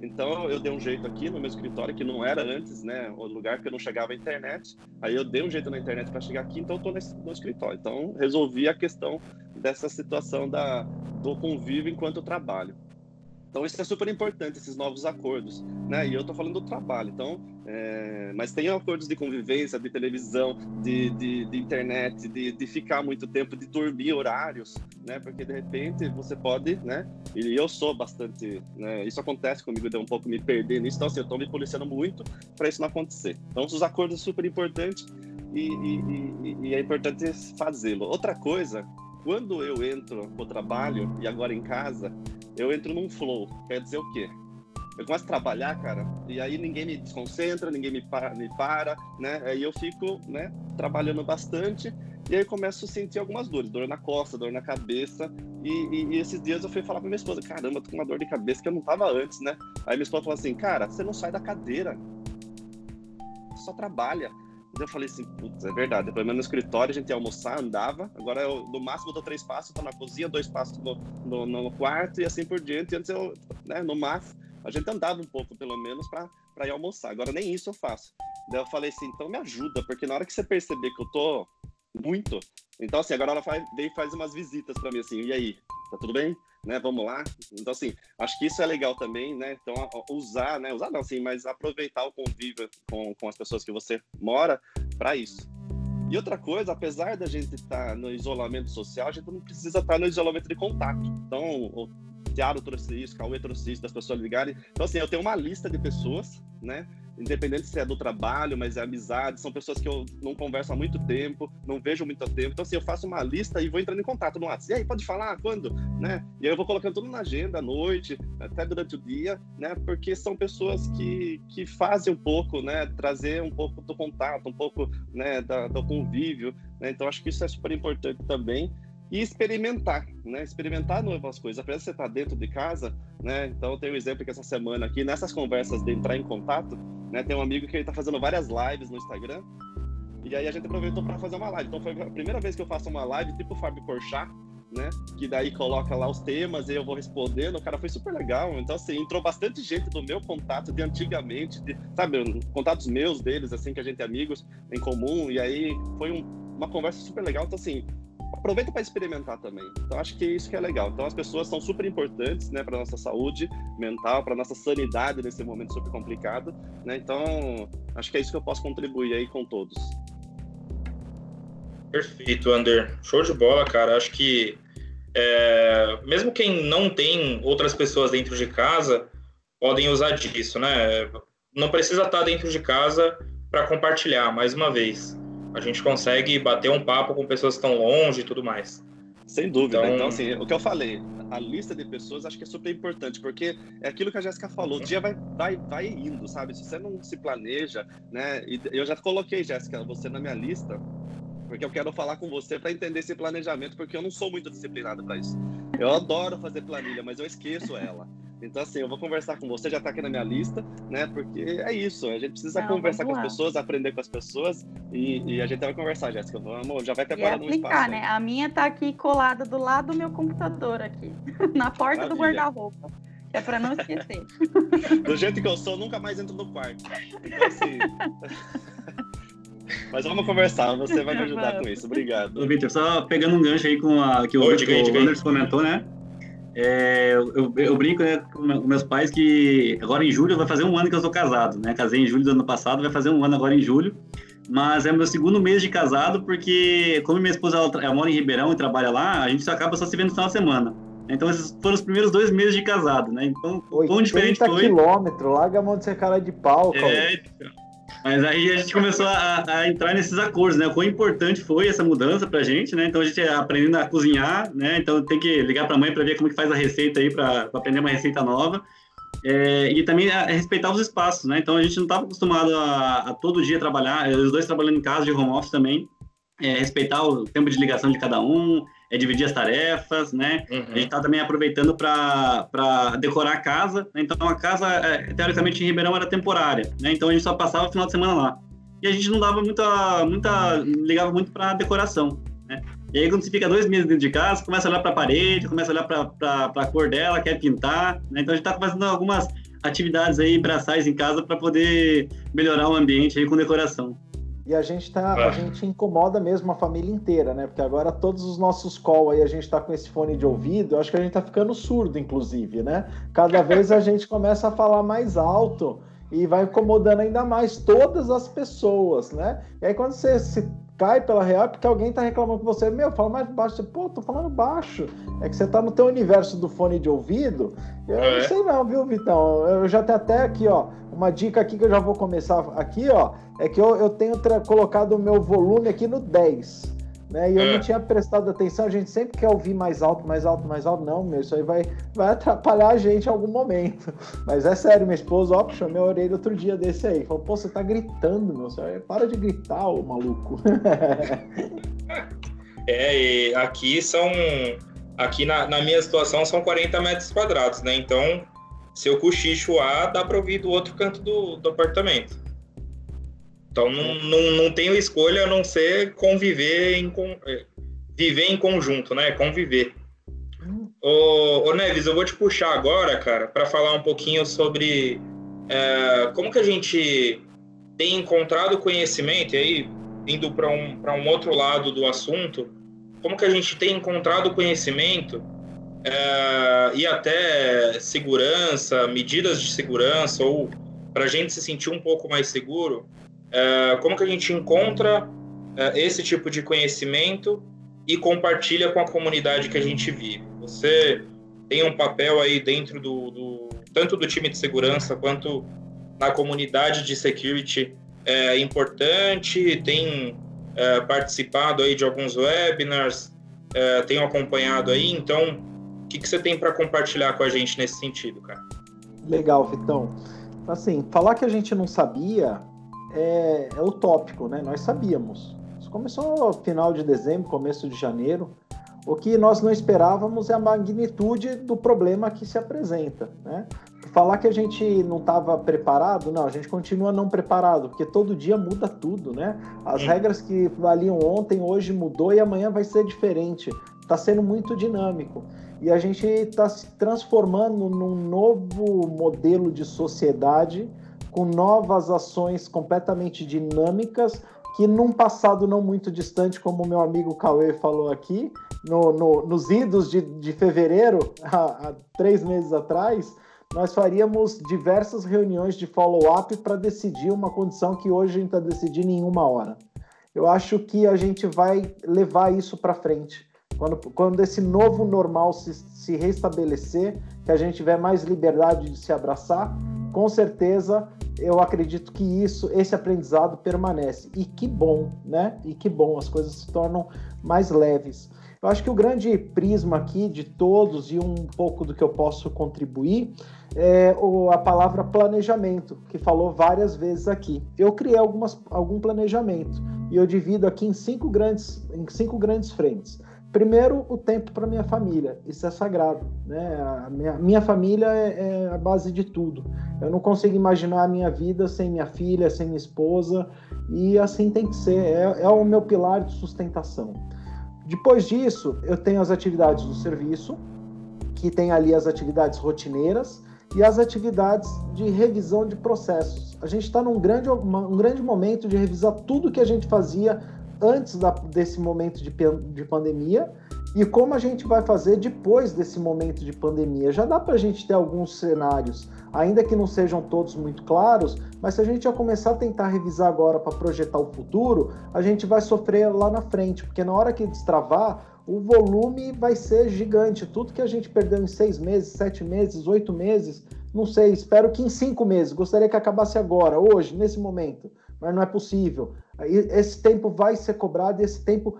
Então eu dei um jeito aqui no meu escritório, que não era antes, né, o lugar que eu não chegava à internet. Aí eu dei um jeito na internet para chegar aqui, então eu tô nesse, no escritório. Então resolvi a questão dessa situação da, do convívio enquanto eu trabalho. Então isso é super importante, esses novos acordos, né? E eu estou falando do trabalho, então, é... mas tem acordos de convivência, de televisão, de, de, de internet, de, de, ficar muito tempo, de dormir horários, né? Porque de repente você pode, né? E eu sou bastante, né? Isso acontece comigo, de um pouco me perder nisso, então assim, eu estou me policiando muito para isso não acontecer. Então os acordos são super importantes e, e, e, e é importante fazê-lo. Outra coisa, quando eu entro no trabalho e agora em casa eu entro num flow. Quer dizer o quê? Eu começo a trabalhar, cara, e aí ninguém me desconcentra, ninguém me para, me para né? Aí eu fico, né, trabalhando bastante e aí começo a sentir algumas dores, dor na costa, dor na cabeça. E, e, e, esses dias eu fui falar pra minha esposa: caramba, tô com uma dor de cabeça que eu não tava antes, né? Aí minha esposa falou assim: cara, você não sai da cadeira, só trabalha. Daí eu falei assim, putz, é verdade. Pelo menos no escritório a gente ia almoçar, andava. Agora eu, no máximo, eu dou três passos, tô na cozinha, dois passos no, no, no quarto e assim por diante. Antes eu, né, no máximo, a gente andava um pouco, pelo menos, para ir almoçar. Agora nem isso eu faço. Daí eu falei assim, então me ajuda, porque na hora que você perceber que eu tô muito, então assim, agora ela faz, vem faz umas visitas para mim assim, e aí, tá tudo bem? né? Vamos lá. Então, assim, acho que isso é legal também, né? Então, usar, né? Usar não, assim, mas aproveitar o convívio com, com as pessoas que você mora para isso. E outra coisa, apesar da gente estar tá no isolamento social, a gente não precisa estar tá no isolamento de contato. Então, o Tiago trouxe isso, o Cauê trouxe isso, das pessoas ligarem. Então, assim, eu tenho uma lista de pessoas, né? Independente se é do trabalho, mas é amizade, são pessoas que eu não converso há muito tempo, não vejo muito tempo. Então, assim, eu faço uma lista e vou entrando em contato no WhatsApp. E aí, pode falar? Quando? Né? E aí eu vou colocando tudo na agenda, à noite, até durante o dia, né? Porque são pessoas que, que fazem um pouco, né? Trazer um pouco do contato, um pouco né? da, do convívio. Né? Então, acho que isso é super importante também e experimentar, né? Experimentar novas coisas. Apesar de você estar dentro de casa, né? Então, tenho um exemplo que essa semana aqui, nessas conversas de entrar em contato, né? Tem um amigo que ele está fazendo várias lives no Instagram, e aí a gente aproveitou para fazer uma live. Então, foi a primeira vez que eu faço uma live, tipo o Fábio Porchat, né? Que daí coloca lá os temas e eu vou respondendo. O cara foi super legal. Então, assim, entrou bastante gente do meu contato de antigamente, de, sabe, contatos meus deles, assim, que a gente é amigos em comum. E aí foi um, uma conversa super legal. Então, assim, aproveita para experimentar também. Então acho que é isso que é legal. Então as pessoas são super importantes, né, para nossa saúde mental, para nossa sanidade nesse momento super complicado, né? Então acho que é isso que eu posso contribuir aí com todos. Perfeito, Ander. Show de bola, cara. Acho que é, mesmo quem não tem outras pessoas dentro de casa podem usar disso, né? Não precisa estar dentro de casa para compartilhar, mais uma vez a gente consegue bater um papo com pessoas que estão longe e tudo mais. Sem dúvida. Então, então, assim, o que eu falei, a lista de pessoas acho que é super importante, porque é aquilo que a Jéssica falou, o dia vai, vai, vai indo, sabe? Se você não se planeja, né? E eu já coloquei, Jéssica, você na minha lista, porque eu quero falar com você para entender esse planejamento, porque eu não sou muito disciplinado para isso. Eu adoro fazer planilha, mas eu esqueço ela. Então, assim, eu vou conversar com você, já está aqui na minha lista, né? Porque é isso, a gente precisa Não, conversar com as pessoas, aprender com as pessoas e, e a gente vai conversar, Jéssica. Vamos, já vai preparando um espaço. Né? A minha está aqui colada do lado do meu computador aqui, na porta Maravilha. do guarda-roupa. É para não esquecer. do jeito que eu sou, nunca mais entro no quarto. Então, assim. Mas vamos conversar, você vai me ajudar com isso. Obrigado. Ô, Vitor, só pegando um gancho aí com a que o, Oi, o Anderson comentou, né? É, eu, eu, brinco né, com meus pais que agora em julho vai fazer um ano que eu sou casado, né? Casei em julho do ano passado, vai fazer um ano agora em julho. Mas é meu segundo mês de casado, porque como minha esposa ela, ela mora em Ribeirão e trabalha lá, a gente só acaba só se vendo no final de semana. Então esses foram os primeiros dois meses de casado, né? Então, quão diferente foi. quilômetros, larga a mão de ser cara de pau, cara. É, então. Mas aí a gente começou a, a, entrar nesses acordos, né? O quão importante foi essa mudança pra gente, né? Então a gente aprendendo a cozinhar, né? Então tem que ligar pra mãe para ver como que faz a receita aí, para aprender uma receita nova. É, e também a, respeitar os espaços, né? Então a gente não estava acostumado a, a, todo dia trabalhar, os dois trabalhando em casa de home office também, é, respeitar o tempo de ligação de cada um, é dividir as tarefas, né? Uhum. A gente está também aproveitando para decorar a casa. Né? Então, a casa, é, teoricamente, em Ribeirão era temporária, né? Então, a gente só passava o final de semana lá. E a gente não dava muita, muita ligava muito para decoração, né? E aí, quando você fica dois meses dentro de casa, começa a olhar para a parede, começa a olhar para a cor dela, quer pintar. Né? Então, a gente está fazendo algumas atividades aí braçais em casa para poder melhorar o ambiente aí com decoração. E a gente tá, a gente incomoda mesmo a família inteira, né? Porque agora todos os nossos call aí a gente tá com esse fone de ouvido, eu acho que a gente tá ficando surdo, inclusive, né? Cada vez a gente começa a falar mais alto e vai incomodando ainda mais todas as pessoas, né? E aí quando você se cai pela real porque alguém tá reclamando com você, meu, fala mais baixo, você, pô, tô falando baixo. É que você tá no teu universo do fone de ouvido. Eu é. não sei não, viu, Vitão? Eu já tenho até aqui, ó, uma dica aqui que eu já vou começar aqui, ó, é que eu, eu tenho colocado o meu volume aqui no 10 né? E eu é. não tinha prestado atenção, a gente sempre quer ouvir mais alto, mais alto, mais alto. Não, meu, isso aí vai, vai atrapalhar a gente em algum momento. Mas é sério, minha esposa, ó, puxou minha orelha outro dia desse aí. Falou, pô, você tá gritando, meu, senhor. para de gritar, ô maluco. é, e aqui são. Aqui na, na minha situação são 40 metros quadrados, né? Então, se eu cochicho A, dá pra ouvir do outro canto do, do apartamento. Então não, não, não tenho escolha a não ser conviver em é, viver em conjunto, né? Conviver. Ô, ô Neves, eu vou te puxar agora, cara, para falar um pouquinho sobre é, como que a gente tem encontrado conhecimento, e aí, indo para um, um outro lado do assunto, como que a gente tem encontrado conhecimento é, e até segurança, medidas de segurança, ou para a gente se sentir um pouco mais seguro, é, como que a gente encontra é, esse tipo de conhecimento e compartilha com a comunidade que a gente vive? Você tem um papel aí dentro do, do tanto do time de segurança quanto na comunidade de security é importante, tem é, participado aí de alguns webinars, é, acompanhado aí, então o que, que você tem para compartilhar com a gente nesse sentido, cara? Legal, Vitão. Assim, falar que a gente não sabia é, é utópico, né? Nós sabíamos. Isso começou no final de dezembro, começo de janeiro. O que nós não esperávamos é a magnitude do problema que se apresenta, né? Falar que a gente não estava preparado, não, a gente continua não preparado, porque todo dia muda tudo, né? As regras que valiam ontem, hoje mudou e amanhã vai ser diferente. Está sendo muito dinâmico. E a gente está se transformando num novo modelo de sociedade com novas ações completamente dinâmicas que num passado não muito distante, como meu amigo Cauê falou aqui, no, no, nos idos de, de fevereiro, há, há, três meses atrás, nós faríamos diversas reuniões de follow-up para decidir uma condição que hoje a gente está decidindo em uma hora. Eu acho que a gente vai levar isso para frente. Quando, quando esse novo normal se, se restabelecer, que a gente tiver mais liberdade de se abraçar, com certeza eu acredito que isso, esse aprendizado permanece. E que bom, né? E que bom, as coisas se tornam mais leves. Eu acho que o grande prisma aqui de todos e um pouco do que eu posso contribuir é a palavra planejamento, que falou várias vezes aqui. Eu criei algumas, algum planejamento e eu divido aqui em cinco grandes, em cinco grandes frentes. Primeiro, o tempo para minha família, isso é sagrado, né? A minha, minha família é, é, a base de tudo. Eu não consigo imaginar a minha vida sem minha filha, sem minha esposa, e assim tem que ser, é, é o meu pilar de sustentação. Depois disso, eu tenho as atividades do serviço, que tem ali as atividades rotineiras e as atividades de revisão de processos. A gente está num grande, um grande momento de revisar tudo que a gente fazia antes da, desse momento de, de pandemia e como a gente vai fazer depois desse momento de pandemia. Já dá para a gente ter alguns cenários, ainda que não sejam todos muito claros, mas se a gente já começar a tentar revisar agora para projetar o futuro, a gente vai sofrer lá na frente, porque na hora que destravar, o volume vai ser gigante. Tudo que a gente perdeu em seis meses, sete meses, oito meses, não sei, espero que em cinco meses. Gostaria que acabasse agora, hoje, nesse momento, mas não é possível. Esse tempo vai ser cobrado e esse tempo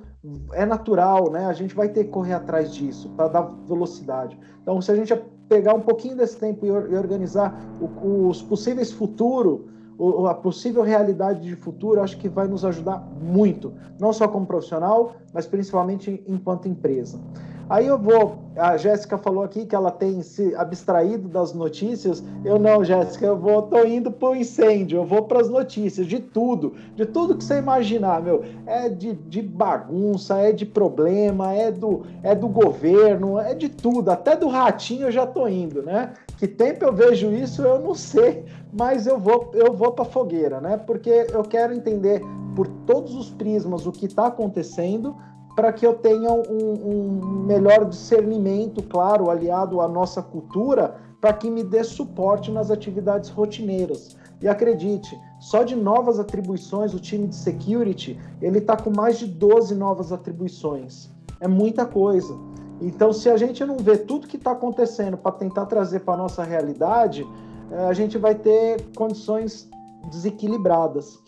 é natural, né? A gente vai ter que correr atrás disso para dar velocidade. Então, se a gente pegar um pouquinho desse tempo e organizar os possíveis futuros, a possível realidade de futuro, acho que vai nos ajudar muito, não só como profissional, mas principalmente enquanto empresa. Aí eu vou. A Jéssica falou aqui que ela tem se abstraído das notícias. Eu não, Jéssica, eu vou, tô indo pro incêndio, eu vou para as notícias, de tudo, de tudo que você imaginar, meu. É de, de bagunça, é de problema, é do, é do governo, é de tudo, até do ratinho eu já tô indo, né? Que tempo eu vejo isso, eu não sei, mas eu vou, eu vou para fogueira, né? Porque eu quero entender por todos os prismas o que está acontecendo para que eu tenha um, um, melhor discernimento, claro, aliado à nossa cultura, para que me dê suporte nas atividades rotineiras. E acredite, só de novas atribuições, o time de security, ele está com mais de 12 novas atribuições. É muita coisa. Então, se a gente não vê tudo que está acontecendo para tentar trazer para a nossa realidade, eh, a gente vai ter condições desequilibradas.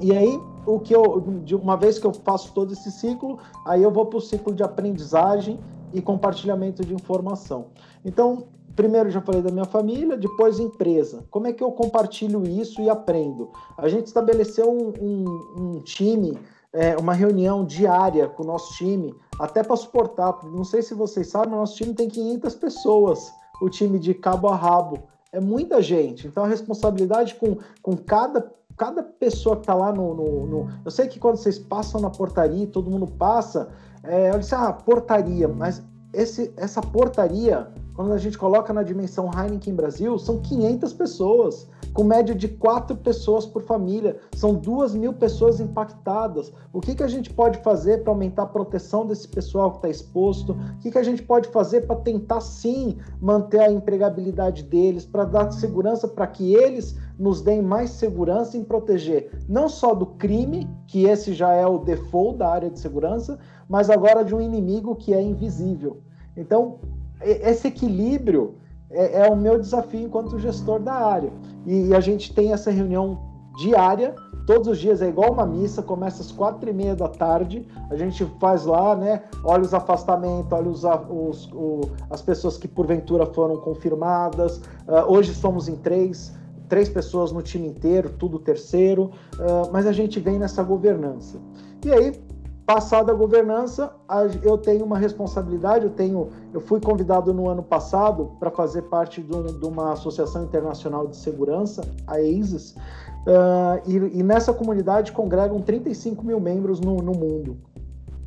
E aí, o que eu, de uma vez que eu faço todo esse ciclo, aí eu vou para o ciclo de aprendizagem e compartilhamento de informação. Então, primeiro já falei da minha família, depois empresa. Como é que eu compartilho isso e aprendo? A gente estabeleceu um, um, um time, é, uma reunião diária com o nosso time, até para suportar. Não sei se vocês sabem, nosso time tem 500 pessoas, o time de cabo a rabo. É muita gente. Então a responsabilidade com, com cada cada pessoa que tá lá no, no, no, Eu sei que quando vocês passam na portaria, todo mundo passa, é, eu disse, ah, portaria, mas esse, essa portaria, quando a gente coloca na dimensão Heineken Brasil, são 500 pessoas com média de quatro pessoas por família. São duas mil pessoas impactadas. O que, que a gente pode fazer para aumentar a proteção desse pessoal que está exposto? O que, que a gente pode fazer para tentar sim manter a empregabilidade deles, para dar segurança para que eles nos deem mais segurança em proteger não só do crime, que esse já é o default da área de segurança, mas agora de um inimigo que é invisível. Então, esse equilíbrio é, é o meu desafio enquanto gestor da área. E, e, a gente tem essa reunião diária, todos os dias, é igual uma missa, começa às quatro e meia da tarde, a gente faz lá, né, olha os afastamentos, olha os, os, o, as pessoas que porventura foram confirmadas, uh, hoje somos em três, três pessoas no time inteiro, tudo terceiro, uh, mas a gente vem nessa governança. E aí, Passada a governança, eu tenho uma responsabilidade, eu tenho, eu fui convidado no ano passado para fazer parte de, um, de, uma associação internacional de segurança, a ASIS, uh, e, e, nessa comunidade congregam 35 mil membros no, no mundo.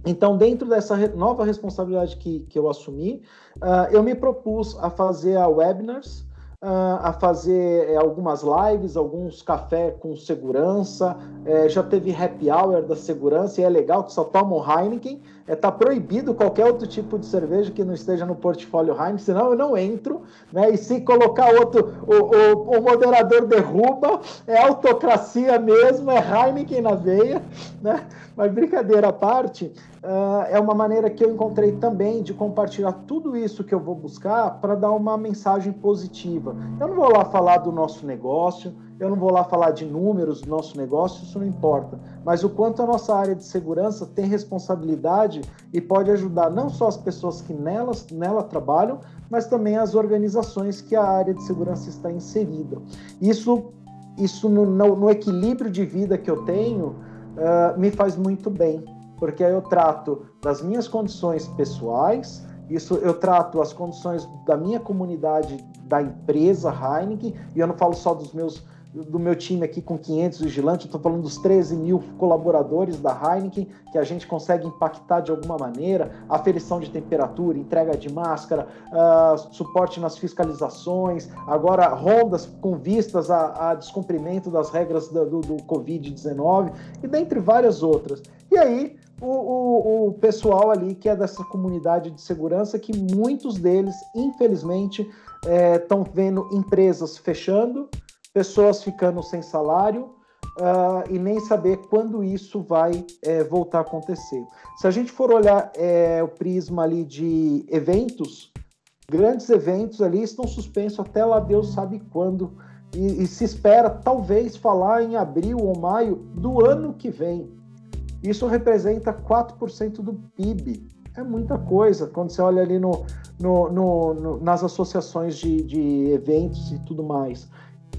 Então, dentro dessa nova responsabilidade que, que eu assumi, uh, eu me propus a fazer a webinars, a fazer é, algumas lives, alguns café com segurança, é, já teve happy hour da segurança e é legal que só tomam Heineken. Está é, tá proibido qualquer outro tipo de cerveja que não esteja no portfólio Heineken, senão eu não entro. Né? E se colocar outro, o, o, o moderador derruba, é autocracia mesmo, é Heineken na veia. Né? Mas brincadeira à parte, uh, é uma maneira que eu encontrei também de compartilhar tudo isso que eu vou buscar para dar uma mensagem positiva. Eu não vou lá falar do nosso negócio, eu não vou lá falar de números do nosso negócio, isso não importa. Mas o quanto a nossa área de segurança tem responsabilidade e pode ajudar não só as pessoas que nelas, nela trabalham, mas também as organizações que a área de segurança está inserida. Isso, isso no, no, no equilíbrio de vida que eu tenho, uh, me faz muito bem porque aí eu trato das minhas condições pessoais, isso eu trato as condições da minha comunidade, da empresa Heineken, e eu não falo só dos meus do meu time aqui com 500 vigilantes, estou falando dos 13 mil colaboradores da Heineken, que a gente consegue impactar de alguma maneira, aferição de temperatura, entrega de máscara, uh, suporte nas fiscalizações, agora rondas com vistas a, a descumprimento das regras do, do, do Covid-19, e dentre várias outras. E aí, o, o, o, pessoal ali que é dessa comunidade de segurança, que muitos deles, infelizmente, estão é, vendo empresas fechando, pessoas ficando sem salário uh, e nem saber quando isso vai é, voltar a acontecer. Se a gente for olhar é, o prisma ali de eventos, grandes eventos ali estão suspensos até lá Deus sabe quando. E, e se espera talvez falar em abril ou maio do ano que vem. Isso representa 4% do PIB. É muita coisa. Quando você olha ali no, no, no, no nas associações de, de eventos e tudo mais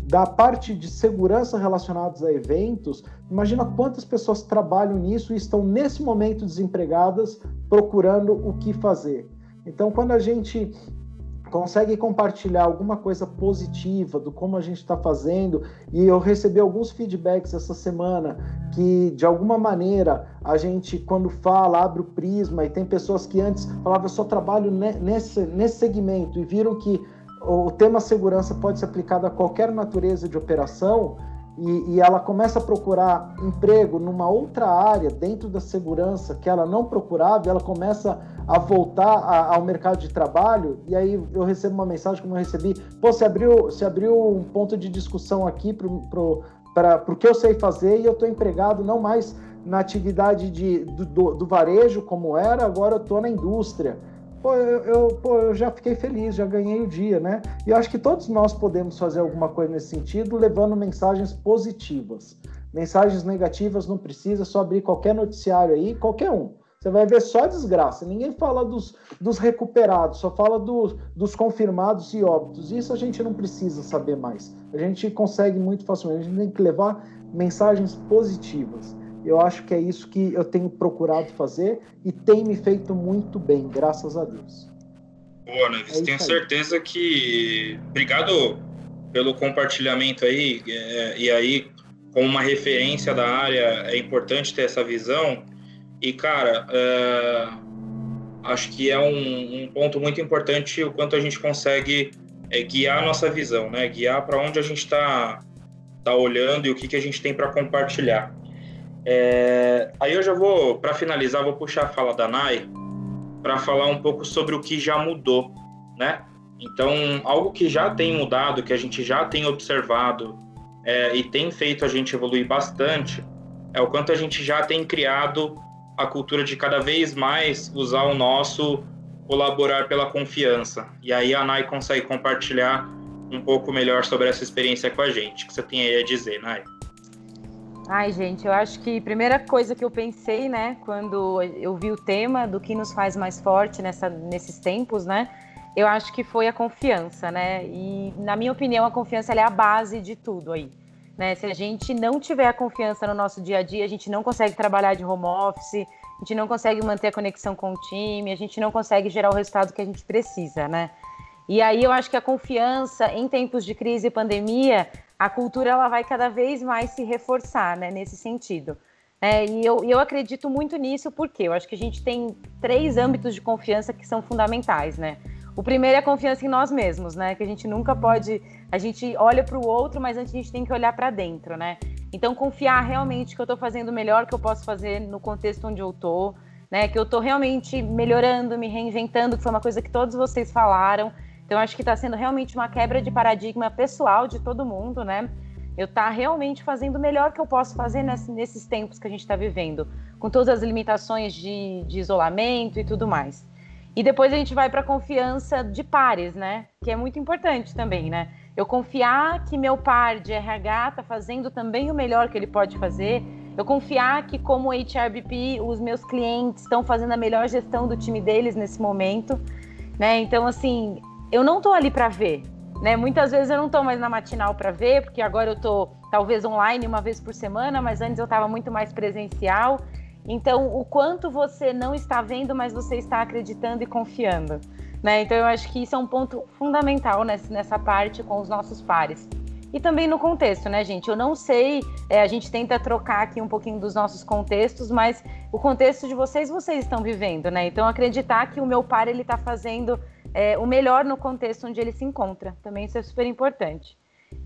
da parte de segurança relacionados a eventos, imagina quantas pessoas trabalham nisso e estão nesse momento desempregadas procurando o que fazer. Então, quando a gente consegue compartilhar alguma coisa positiva do como a gente está fazendo, e eu recebi alguns feedbacks essa semana que, de alguma maneira, a gente, quando fala, abre o prisma, e tem pessoas que antes falavam, eu só trabalho nesse, nesse segmento, e viram que o tema segurança pode ser aplicado a qualquer natureza de operação, e, e, ela começa a procurar emprego numa outra área dentro da segurança que ela não procurava, ela começa a voltar a, ao mercado de trabalho, e aí eu recebo uma mensagem como eu recebi, pô, você abriu, abriu um ponto de discussão aqui para o que eu sei fazer e eu estou empregado não mais na atividade de, do, do varejo como era, agora eu estou na indústria pô eu, eu, pô, eu já fiquei feliz, já ganhei o dia, né? E eu acho que todos nós podemos fazer alguma coisa nesse sentido, levando mensagens positivas. Mensagens negativas não precisa, só abrir qualquer noticiário aí, qualquer um. Você vai ver só desgraça. Ninguém fala dos, dos recuperados, só fala dos, dos confirmados e óbitos. Isso a gente não precisa saber mais. A gente consegue muito facilmente. A gente tem que levar mensagens positivas. Eu acho que é isso que eu tenho procurado fazer e tem me feito muito bem, graças a Deus. Boa, né? É tenho certeza que. Obrigado pelo compartilhamento aí. É, e aí, como uma referência da área, é importante ter essa visão. E, cara, é... acho que é um, um, ponto muito importante o quanto a gente consegue é, guiar a nossa visão, né? Guiar para onde a gente está tá olhando e o que, que a gente tem para compartilhar. É, aí eu já vou, para finalizar, vou puxar a fala da Nai para falar um pouco sobre o que já mudou, né? Então, algo que já tem mudado, que a gente já tem observado é, e tem feito a gente evoluir bastante, é o quanto a gente já tem criado a cultura de cada vez mais usar o nosso colaborar pela confiança. E aí a Nai consegue compartilhar um pouco melhor sobre essa experiência com a gente. O que você tem aí a dizer, Nai? Ai, gente, eu acho que a primeira coisa que eu pensei, né, quando eu vi o tema do que nos faz mais forte nessa, nesses tempos, né, eu acho que foi a confiança, né? E, na minha opinião, a confiança é a base de tudo aí. Né? Se a gente não tiver a confiança no nosso dia a dia, a gente não consegue trabalhar de home office, a gente não consegue manter a conexão com o time, a gente não consegue gerar o resultado que a gente precisa, né? E aí eu acho que a confiança em tempos de crise e pandemia a cultura ela vai cada vez mais se reforçar né, nesse sentido. É, e eu, eu acredito muito nisso porque eu acho que a gente tem três âmbitos de confiança que são fundamentais, né? O primeiro é a confiança em nós mesmos, né? Que a gente nunca pode. A gente olha para o outro, mas antes a gente tem que olhar para dentro, né? Então, confiar realmente que eu estou fazendo o melhor que eu posso fazer no contexto onde eu estou, né? Que eu estou realmente melhorando, me reinventando, que foi uma coisa que todos vocês falaram. Então, acho que está sendo realmente uma quebra de paradigma pessoal de todo mundo, né? Eu estar tá realmente fazendo o melhor que eu posso fazer nesse, nesses tempos que a gente está vivendo, com todas as limitações de, de isolamento e tudo mais. E depois a gente vai para a confiança de pares, né? Que é muito importante também, né? Eu confiar que meu par de RH está fazendo também o melhor que ele pode fazer. Eu confiar que, como HRBP, os meus clientes estão fazendo a melhor gestão do time deles nesse momento. Né? Então, assim, eu não tô ali para ver, né? Muitas vezes eu não tô mais na matinal para ver, porque agora eu tô talvez online uma vez por semana, mas antes eu estava muito mais presencial. Então, o quanto você não está vendo, mas você está acreditando e confiando, né? Então, eu acho que isso é um ponto fundamental nessa, parte com os nossos pares. E também no contexto, né, gente? Eu não sei, é, a gente tenta trocar aqui um pouquinho dos nossos contextos, mas o contexto de vocês, vocês estão vivendo, né? Então, acreditar que o meu par, ele está fazendo é, o melhor no contexto onde ele se encontra. Também isso é super importante.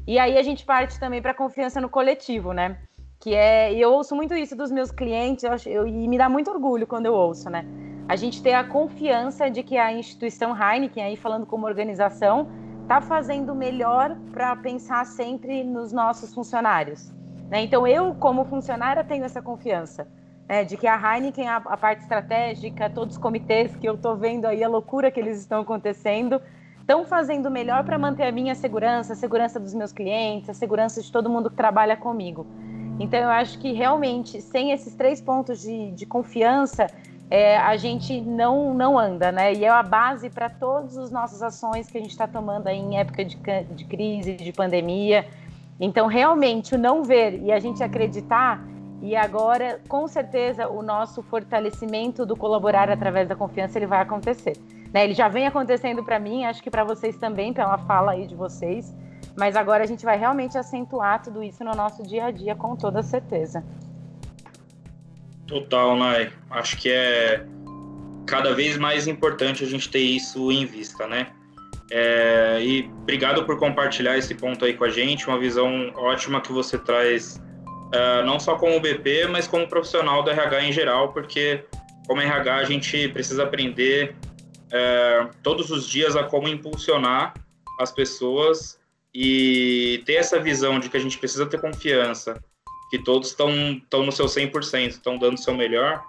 E aí a gente parte também para a confiança no coletivo, né? Que é, e eu ouço muito isso dos meus clientes, eu, eu, e me dá muito orgulho quando eu ouço, né? A gente ter a confiança de que a instituição Heineken, aí falando como organização, está fazendo o melhor para pensar sempre nos nossos funcionários. Né? Então, eu, como funcionária, tenho essa confiança é, de que a Heineken, a, a, parte estratégica, todos os comitês que eu estou vendo aí, a loucura que eles estão acontecendo, estão fazendo o melhor para manter a minha segurança, a segurança dos meus clientes, a segurança de todo mundo que trabalha comigo. Então, eu acho que realmente, sem esses três pontos de, de confiança, é, a gente não, não anda, né? E é a base para todas as nossas ações que a gente está tomando aí em época de, de crise, de pandemia. Então, realmente, o não ver e a gente acreditar e agora, com certeza, o nosso fortalecimento do colaborar através da confiança ele vai acontecer. Né? Ele já vem acontecendo para mim, acho que para vocês também, pela fala aí de vocês. Mas agora a gente vai realmente acentuar tudo isso no nosso dia a dia, com toda certeza. Total, Nai. Acho que é cada vez mais importante a gente ter isso em vista, né? É, e obrigado por compartilhar esse ponto aí com a gente, uma visão ótima que você traz, uh, não só como BP, mas como profissional do RH em geral, porque como RH a gente precisa aprender uh, todos os dias a como impulsionar as pessoas e ter essa visão de que a gente precisa ter confiança, que todos estão no seu 100%, estão dando o seu melhor,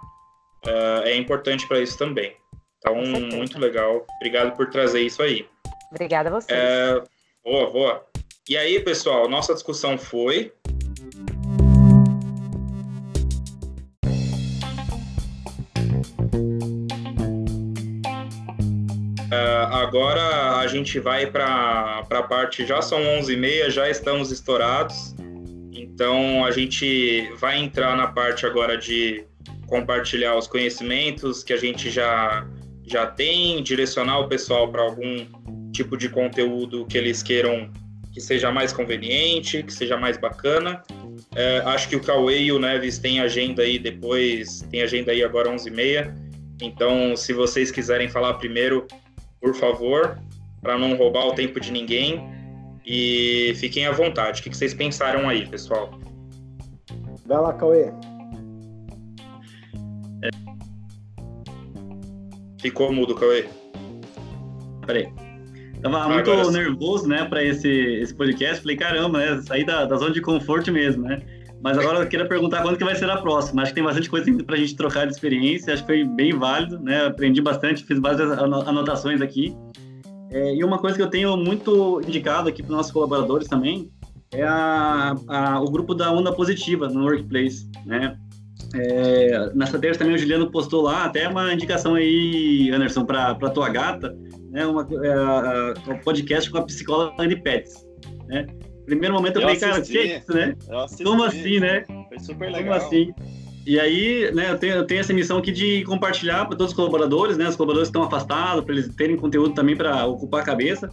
uh, é importante para isso também. Então, muito legal. Obrigado por trazer isso aí. Obrigada a vocês. É, boa, boa. E aí, pessoal, nossa discussão foi. Agora a gente vai para a parte, já são 11h30, já estamos estourados, então a gente vai entrar na parte agora de compartilhar os conhecimentos que a gente já, já tem, direcionar o pessoal para algum tipo de conteúdo que eles queiram que seja mais conveniente, que seja mais bacana. É, acho que o Cauê e o Neves têm agenda aí depois, tem agenda aí agora 11h30. Então, se vocês quiserem falar primeiro, por favor, para não roubar o tempo de ninguém. E fiquem à vontade. O que vocês pensaram aí, pessoal? Vai lá, Cauê. Ficou mudo, Cauê. Peraí. Tava muito Agora, nervoso, né, para esse, esse podcast. Falei, caramba, né, sair da, da zona de conforto mesmo, né? Mas agora eu queria perguntar quando que vai ser a próxima. Acho que tem bastante coisa para a gente trocar de experiência. Acho que foi bem válido, né? Aprendi bastante, fiz várias anotações aqui. É, e uma coisa que eu tenho muito indicado aqui para nossos colaboradores também é a, a, o grupo da Onda Positiva no Workplace, né? É, nessa terça também o Juliano postou lá até uma indicação aí, Anderson, para tua gata, né, uma, é, um podcast com a psicóloga Anne Pets, né? Primeiro momento eu, eu falei, cara, que é isso, né? Como assim, né? Foi super legal. Como assim? E aí, né, eu tenho, eu tenho essa missão aqui de compartilhar para todos os colaboradores, né? Os colaboradores estão afastados, para eles terem conteúdo também para ocupar a cabeça.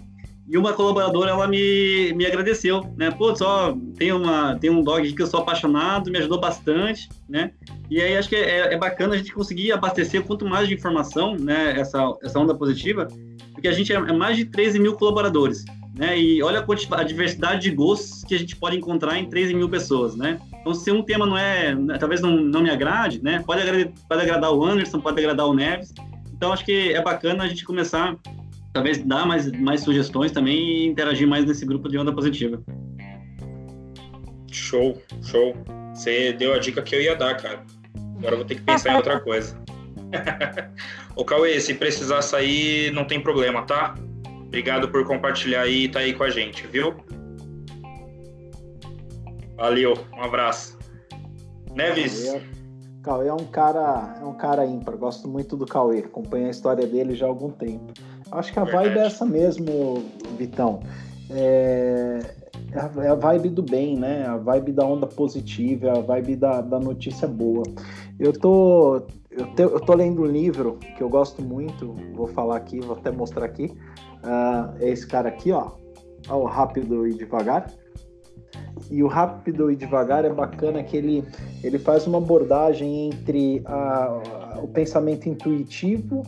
E uma colaboradora, ela me, me agradeceu, né? Pô, só tem, uma, tem um dog que eu sou apaixonado, me ajudou bastante, né? E aí acho que é, é bacana a gente conseguir abastecer quanto mais de informação, né? Essa, essa onda positiva, porque a gente é, é mais de 13 mil colaboradores, né? E olha a, diversidade de gostos que a gente pode encontrar em 13 mil pessoas, né? Então, se um tema não é, né, talvez não, não me agrade, né? Pode, agradar, pode agradar o Anderson, pode agradar o Neves. Então, acho que é bacana a gente começar talvez dar mais, mais sugestões também e interagir mais nesse grupo de onda positiva. Show, show. Você deu a dica que eu ia dar, cara. Agora eu vou ter que pensar em outra coisa. Ô Cauê, se precisar sair, não tem problema, tá? Obrigado por compartilhar aí e tá aí com a gente, viu? Valeu, um abraço. Neves. Cauê, Cauê é um cara, é um cara ímpar. Gosto muito do Cauê. Acompanho a história dele já há algum tempo. Acho que a Verdade. vibe é essa mesmo, Vitão. É, é, a vibe do bem, né? A vibe da onda positiva, a vibe da, da notícia boa. Eu tô, eu, te, eu tô lendo um livro que eu gosto muito, vou falar aqui, vou até mostrar aqui. Uh, é esse cara aqui, ó. O Rápido e Devagar. E o Rápido e Devagar é bacana que ele, ele faz uma abordagem entre a, o pensamento intuitivo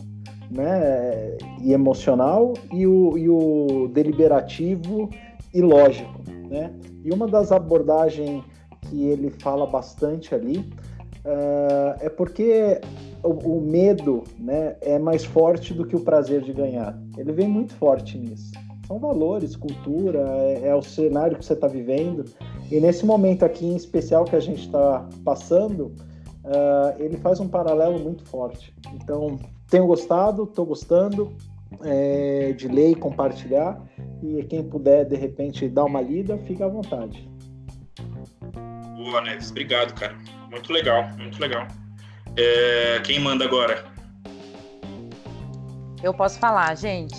né, e emocional e o, e o deliberativo e lógico, né? E uma das abordagens que ele fala bastante ali uh, é porque o, o, medo, né, é mais forte do que o prazer de ganhar. Ele vem muito forte nisso. São valores, cultura, é, é o cenário que você está vivendo. E nesse momento aqui em especial que a gente está passando, uh, ele faz um paralelo muito forte. Então, tenho gostado, estou gostando é, de ler e compartilhar. E quem puder, de repente, dar uma lida, fica à vontade. Boa, Neves. Obrigado, cara. Muito legal, muito legal. É, quem manda agora? Eu posso falar, gente.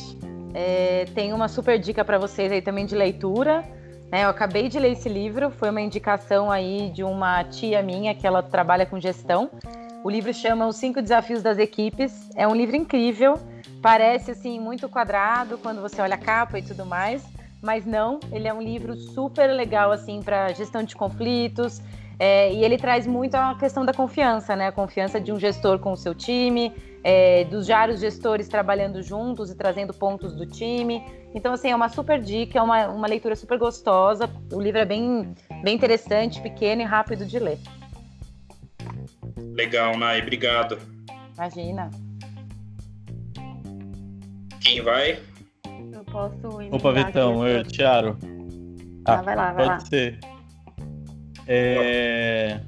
É, tem uma super dica para vocês aí também de leitura. Né? Eu acabei de ler esse livro, foi uma indicação aí de uma tia minha que ela trabalha com gestão. O livro chama Os Cinco Desafios das Equipes. É um livro incrível. parece assim muito quadrado quando você olha a capa e tudo mais, mas não, ele é um livro super legal assim para gestão de conflitos. É, e ele traz muito a questão da confiança, né? A confiança de um gestor com o seu time, é, dos vários gestores trabalhando juntos e trazendo pontos do time. Então, assim, é uma super dica, é uma, uma leitura super gostosa. O livro é bem, bem interessante, pequeno e rápido de ler. Legal, Nai, obrigado. Imagina. Quem vai? Eu posso ir. Opa, Vitão, eu, Tiaro. Ah, ah, vai lá, vai pode lá. Pode ser. É...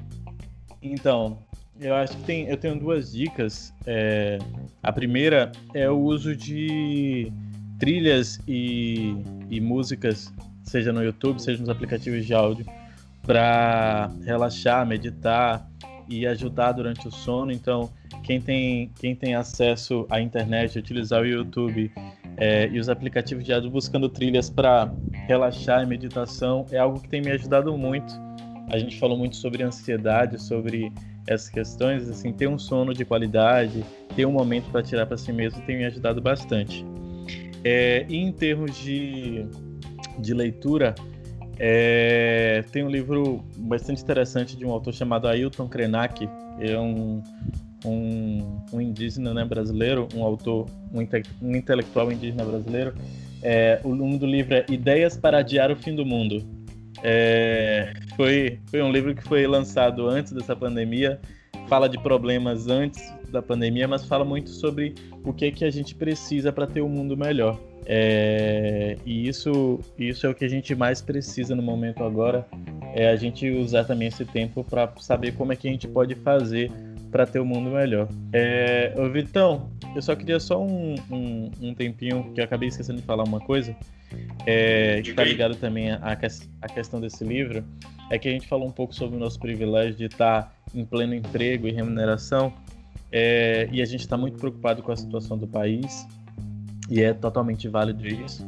Então, eu acho que tem, eu tenho duas dicas. É... A primeira é o uso de trilhas e, e músicas, seja no YouTube, seja nos aplicativos de áudio, para relaxar, meditar e ajudar durante o sono. Então, quem tem, quem tem acesso à internet, utilizar o YouTube é, e os aplicativos de áudio buscando trilhas para relaxar e meditação é algo que tem me ajudado muito. A gente falou muito sobre ansiedade, sobre essas questões, assim, ter um sono de qualidade, ter um momento para tirar para si mesmo tem me ajudado bastante. É, e em termos de, de leitura, é, tem um livro bastante interessante de um autor chamado Ailton Krenak, é um, um, um indígena né, brasileiro, um autor, um, inte, um intelectual indígena brasileiro. É, o nome do livro é Ideias para Adiar o Fim do Mundo. É, foi, foi um livro que foi lançado antes dessa pandemia, fala de problemas antes da pandemia, mas fala muito sobre o que é que a gente precisa para ter um mundo melhor. É, e isso, isso é o que a gente mais precisa no momento agora, é a gente usar também esse tempo para saber como é que a gente pode fazer para ter um mundo melhor. É, ô Vitão, eu só queria só um, um, um, tempinho, que eu acabei esquecendo de falar uma coisa, é, que está ligado também à, à questão desse livro, é que a gente falou um pouco sobre o nosso privilégio de estar em pleno emprego e remuneração, é, e a gente está muito preocupado com a situação do país, e é totalmente válido isso.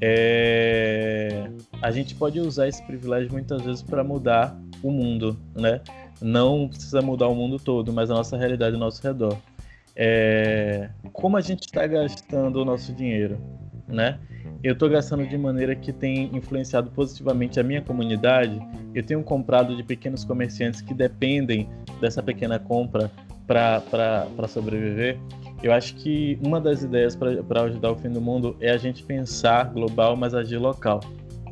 É, a gente pode usar esse privilégio muitas vezes para mudar o mundo, né? Não precisa mudar o mundo todo, mas a nossa realidade ao nosso redor. É, como a gente está gastando o nosso dinheiro, né? Eu estou gastando de maneira que tem influenciado positivamente a minha comunidade. Eu tenho comprado de pequenos comerciantes que dependem dessa pequena compra para sobreviver. Eu acho que uma das ideias para ajudar o fim do mundo é a gente pensar global, mas agir local,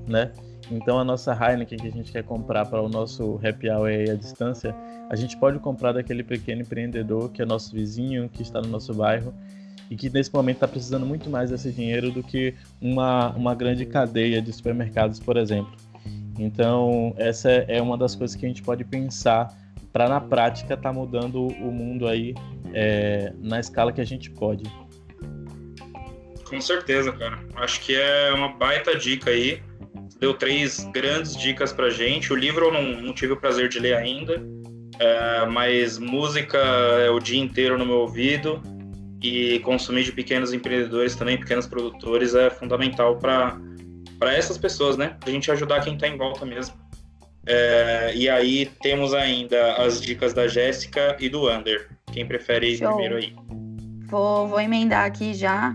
né? Então a nossa Heineken que a gente quer comprar para o nosso happy hour aí à distância, a gente pode comprar daquele pequeno empreendedor que é nosso vizinho, que está no nosso bairro e que nesse momento está precisando muito mais desse dinheiro do que uma, uma grande cadeia de supermercados, por exemplo. Então essa é uma das coisas que a gente pode pensar para na prática estar tá mudando o mundo aí é, na escala que a gente pode. Com certeza, cara. Acho que é uma baita dica aí. Deu três grandes dicas pra gente. O livro eu não, não tive o prazer de ler ainda, é, mas música é o dia inteiro no meu ouvido e consumir de pequenos empreendedores também, pequenos produtores, é fundamental para essas pessoas, né? Pra gente ajudar quem está em volta mesmo. É, e aí temos ainda as dicas da Jéssica e do Under. Quem prefere ir primeiro aí? Vou, vou emendar aqui já.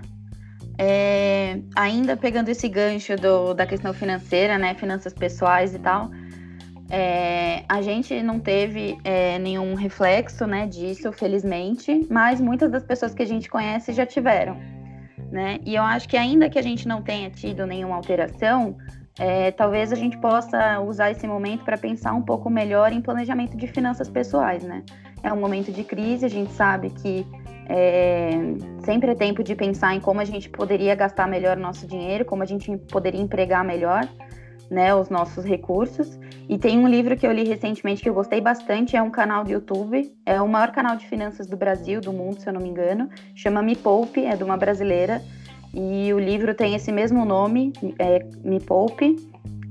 É, ainda pegando esse gancho do, da questão financeira, né? Finanças pessoais e tal. É, a gente não teve é, nenhum reflexo né, disso, felizmente, mas muitas das pessoas que a gente conhece já tiveram. Né? E eu acho que ainda que a gente não tenha tido nenhuma alteração, é, talvez a gente possa usar esse momento para pensar um pouco melhor em planejamento de finanças pessoais, né? É um momento de crise, a gente sabe que é, sempre é tempo de pensar em como a gente poderia gastar melhor nosso dinheiro, como a gente poderia empregar melhor né, os nossos recursos. E tem um livro que eu li recentemente que eu gostei bastante, é um canal do YouTube, é o maior canal de finanças do Brasil, do mundo, se eu não me engano, chama Me Poupe, é de uma brasileira, e o livro tem esse mesmo nome, é, Me Poupe.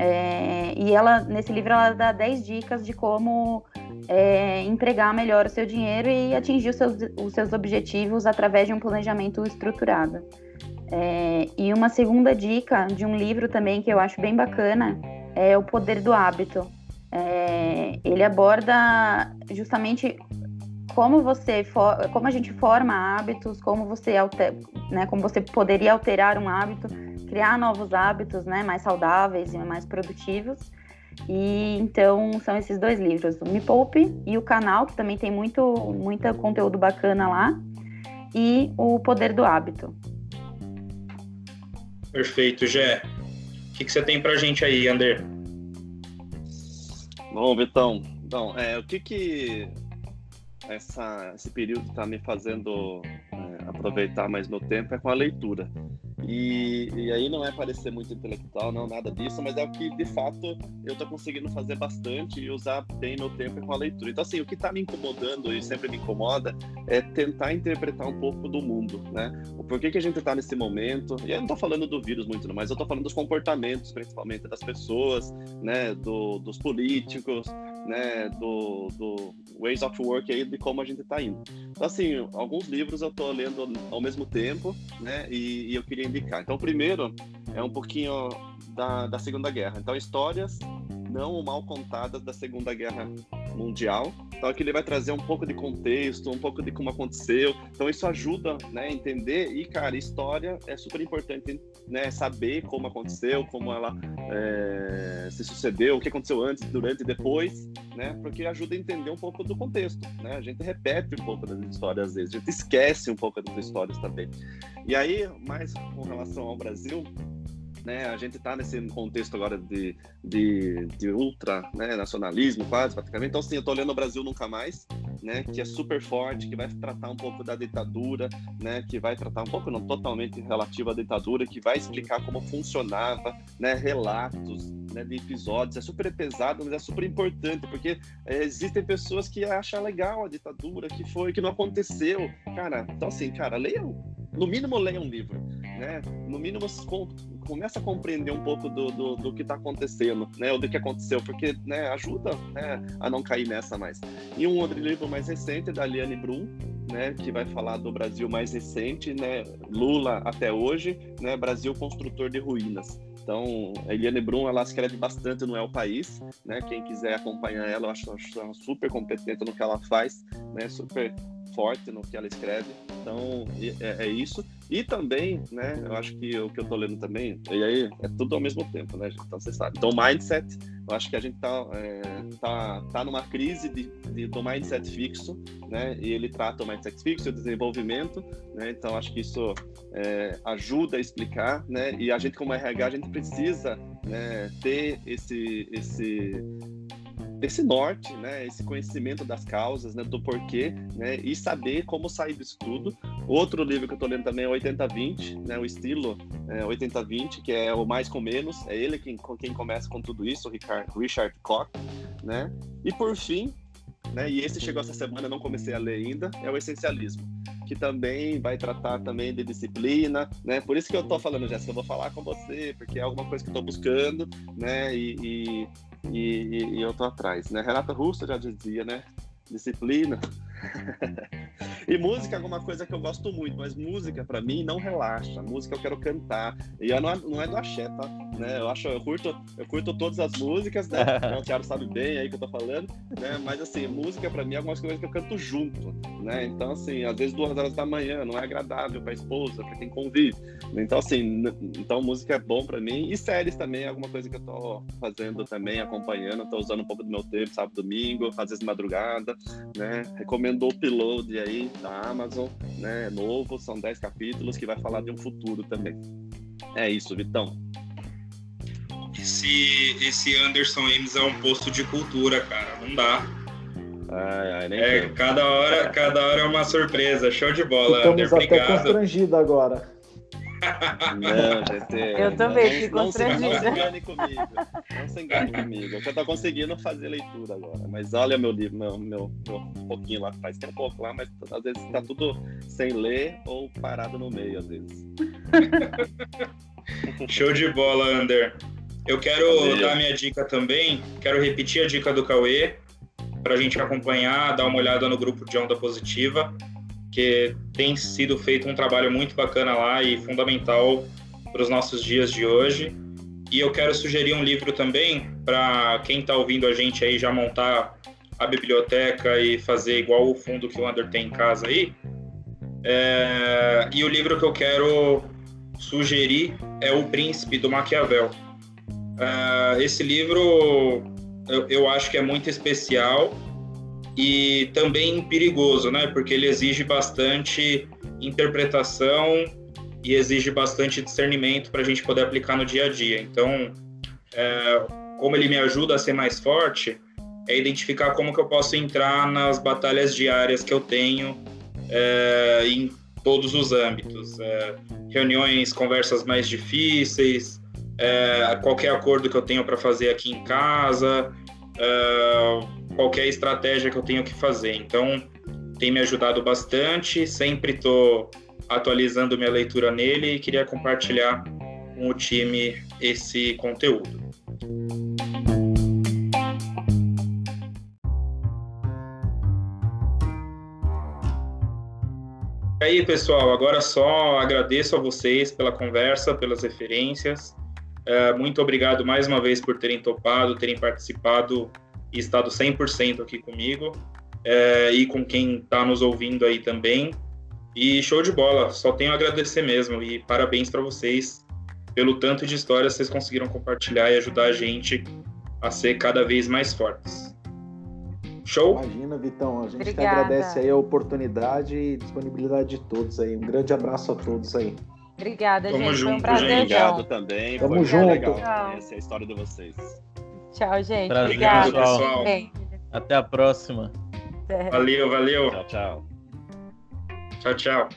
É, e ela, nesse livro, ela dá 10 dicas de como é, empregar melhor o seu dinheiro e atingir os seus, os seus objetivos através de um planejamento estruturado. É, e uma segunda dica de um livro também que eu acho bem bacana é O Poder do Hábito. É, ele aborda justamente como você for, como a gente forma hábitos, como você alter, né, como você poderia alterar um hábito, criar novos hábitos, né, mais saudáveis e mais produtivos. E então são esses dois livros, o Me Poupe e o canal, que também tem muito muito conteúdo bacana lá, e o Poder do Hábito. Perfeito, Gé. O que, que você tem pra gente aí, Ander? Bom, Vitão, então, é, o que que essa, esse período está me fazendo é, aproveitar mais meu tempo é com a leitura. E, e, aí não é parecer muito intelectual, não, nada disso, mas é o que de fato eu estou conseguindo fazer bastante e usar bem meu tempo com a leitura. Então, assim, o que está me incomodando e sempre me incomoda é tentar interpretar um pouco do mundo, né? O porquê que a gente está nesse momento, e eu não estou falando do vírus muito, não, mas eu estou falando dos comportamentos, principalmente das pessoas, né, do, dos políticos, né, do, do ways of work aí, de como a gente está indo. Então, assim, alguns livros eu estou lendo ao mesmo tempo, né, e, e eu queria indicar. Então, o primeiro é um pouquinho da, da Segunda Guerra. Então, histórias não mal contadas da Segunda Guerra Mundial. Então aqui ele vai trazer um pouco de contexto, um pouco de como aconteceu. Então isso ajuda, né, a entender. E cara, história é super importante, né, saber como aconteceu, como ela é, se sucedeu, o que aconteceu antes, durante e depois, né, porque ajuda a entender um pouco do contexto, né. A gente repete um pouco das histórias às vezes, a gente esquece um pouco das histórias também. E aí, mais com relação ao Brasil, né? A gente está nesse contexto agora de, de, de ultra né, nacionalismo, quase, praticamente. Então, assim, eu estou olhando o Brasil Nunca Mais, né? Que é super forte, que vai tratar um pouco da ditadura, né? Que vai tratar um pouco, não totalmente relativo à ditadura, que vai explicar como funcionava, né? Relatos, né, de episódios. É super pesado, mas é super importante, porque é, existem pessoas que acham legal a ditadura, que foi, que não aconteceu. Cara, então assim, cara, leiam, no mínimo leiam um livro, né? No mínimo começa a compreender um pouco do, do, do que está acontecendo, né? Ou do que aconteceu, porque né, ajuda né, a não cair nessa mais. E um outro livro mais recente, da Liane Brum, né, que vai falar do Brasil mais recente, né, Lula até hoje, né, Brasil construtor de ruínas. Então, a Eliane Brum, ela escreve bastante no o País, né? Quem quiser acompanhar ela, eu acho, acho ela super competente no que ela faz, né? Super forte no que ela escreve. Então, é, é, isso. E também, né, eu acho que o que eu tô lendo também, e aí é tudo ao mesmo tempo, né, gente? Então, você sabe. Então, mindset, eu acho que a gente tá, é, tá, tá numa crise de, de, do mindset fixo, né, e ele trata o mindset fixo, o desenvolvimento, né, então acho que isso é, ajuda a explicar, né, e a gente como RH, a gente precisa né, ter esse, esse esse norte, né, esse conhecimento das causas, né, do porquê, né, e saber como sair disso tudo. Outro livro que eu estou lendo também é 80-20, né, o estilo é, 80-20, que é o mais com menos, é ele quem, quem começa com tudo isso, o Richard, Richard Koch, né, e por fim, né, e esse chegou essa semana, não comecei a ler ainda, é o Essencialismo que também vai tratar também de disciplina, né? Por isso que eu tô falando, Jéssica, eu vou falar com você, porque é alguma coisa que eu tô buscando, né? E, e, e, e eu tô atrás, né? Renata Russo já dizia, né? Disciplina. E música é alguma coisa que eu gosto muito, mas música para mim não relaxa. Música eu quero cantar. E não é, não é do axé, tá? Né? Eu acho, eu curto, eu curto todas as músicas, né? o Thiago sabe bem aí que eu tô falando, né? Mas assim, música para mim é alguma coisa que eu canto junto, né? Então assim, às vezes duas horas da manhã não é agradável para esposa, para quem convive. Então assim, então música é bom para mim e séries também é alguma coisa que eu tô fazendo também, acompanhando, tô usando um pouco do meu tempo, sábado, domingo, às vezes madrugada, né? Recomendo o Upload aí da Amazon, né? Novo, são 10 capítulos que vai falar de um futuro também. É isso, Vitão. Esse, esse Anderson Ames é um posto de cultura, cara. Não dá. Ai, ai, nem é, cada hora, cada hora é uma surpresa. Show de bola, Estamos Ander. Obrigado. até constrangido agora. Não, gente. Eu também fico constrangida. Não se engane comigo. Não se engane comigo. Eu tô conseguindo fazer leitura agora. Mas olha meu livro, meu, meu, meu um pouquinho lá atrás. Tem um pouco lá, mas às vezes tá tudo sem ler ou parado no meio, às vezes. Show de bola, Ander. Eu quero Valeu. dar minha dica também. Quero repetir a dica do Cauê para a gente acompanhar, dar uma olhada no grupo de Onda Positiva que tem sido feito um trabalho muito bacana lá e fundamental para os nossos dias de hoje. E eu quero sugerir um livro também para quem está ouvindo a gente aí já montar a biblioteca e fazer igual o fundo que o Ander tem em casa aí. É, e o livro que eu quero sugerir é O Príncipe do Maquiavel. É, esse livro eu, eu acho que é muito especial e também perigoso, né? Porque ele exige bastante interpretação e exige bastante discernimento para a gente poder aplicar no dia a dia. Então, é, como ele me ajuda a ser mais forte, é identificar como que eu posso entrar nas batalhas diárias que eu tenho é, em todos os âmbitos. É, reuniões, conversas mais difíceis, é, qualquer acordo que eu tenho para fazer aqui em casa, é, qualquer estratégia que eu tenho que fazer. Então, tem me ajudado bastante, sempre estou atualizando minha leitura nele e queria compartilhar com o time esse conteúdo. E aí, pessoal, agora só agradeço a vocês pela conversa, pelas referências. É, muito obrigado mais uma vez por terem topado, terem participado e estado 100% aqui comigo é, e com quem está nos ouvindo aí também. E show de bola, só tenho a agradecer mesmo e parabéns para vocês pelo tanto de histórias que vocês conseguiram compartilhar e ajudar a gente a ser cada vez mais fortes. Show? Imagina, Vitão. A gente Obrigada. agradece aí a oportunidade e disponibilidade de todos aí. Um grande abraço a todos aí. Obrigada, Tamo gente. Junto, Foi um prazer. Gente. Obrigado também. Tamo Foi junto. legal conhecer a história de vocês. Tchau, gente. Prazer, Obrigada. pessoal. Até a próxima. Valeu, valeu. Tchau, tchau. Tchau, tchau.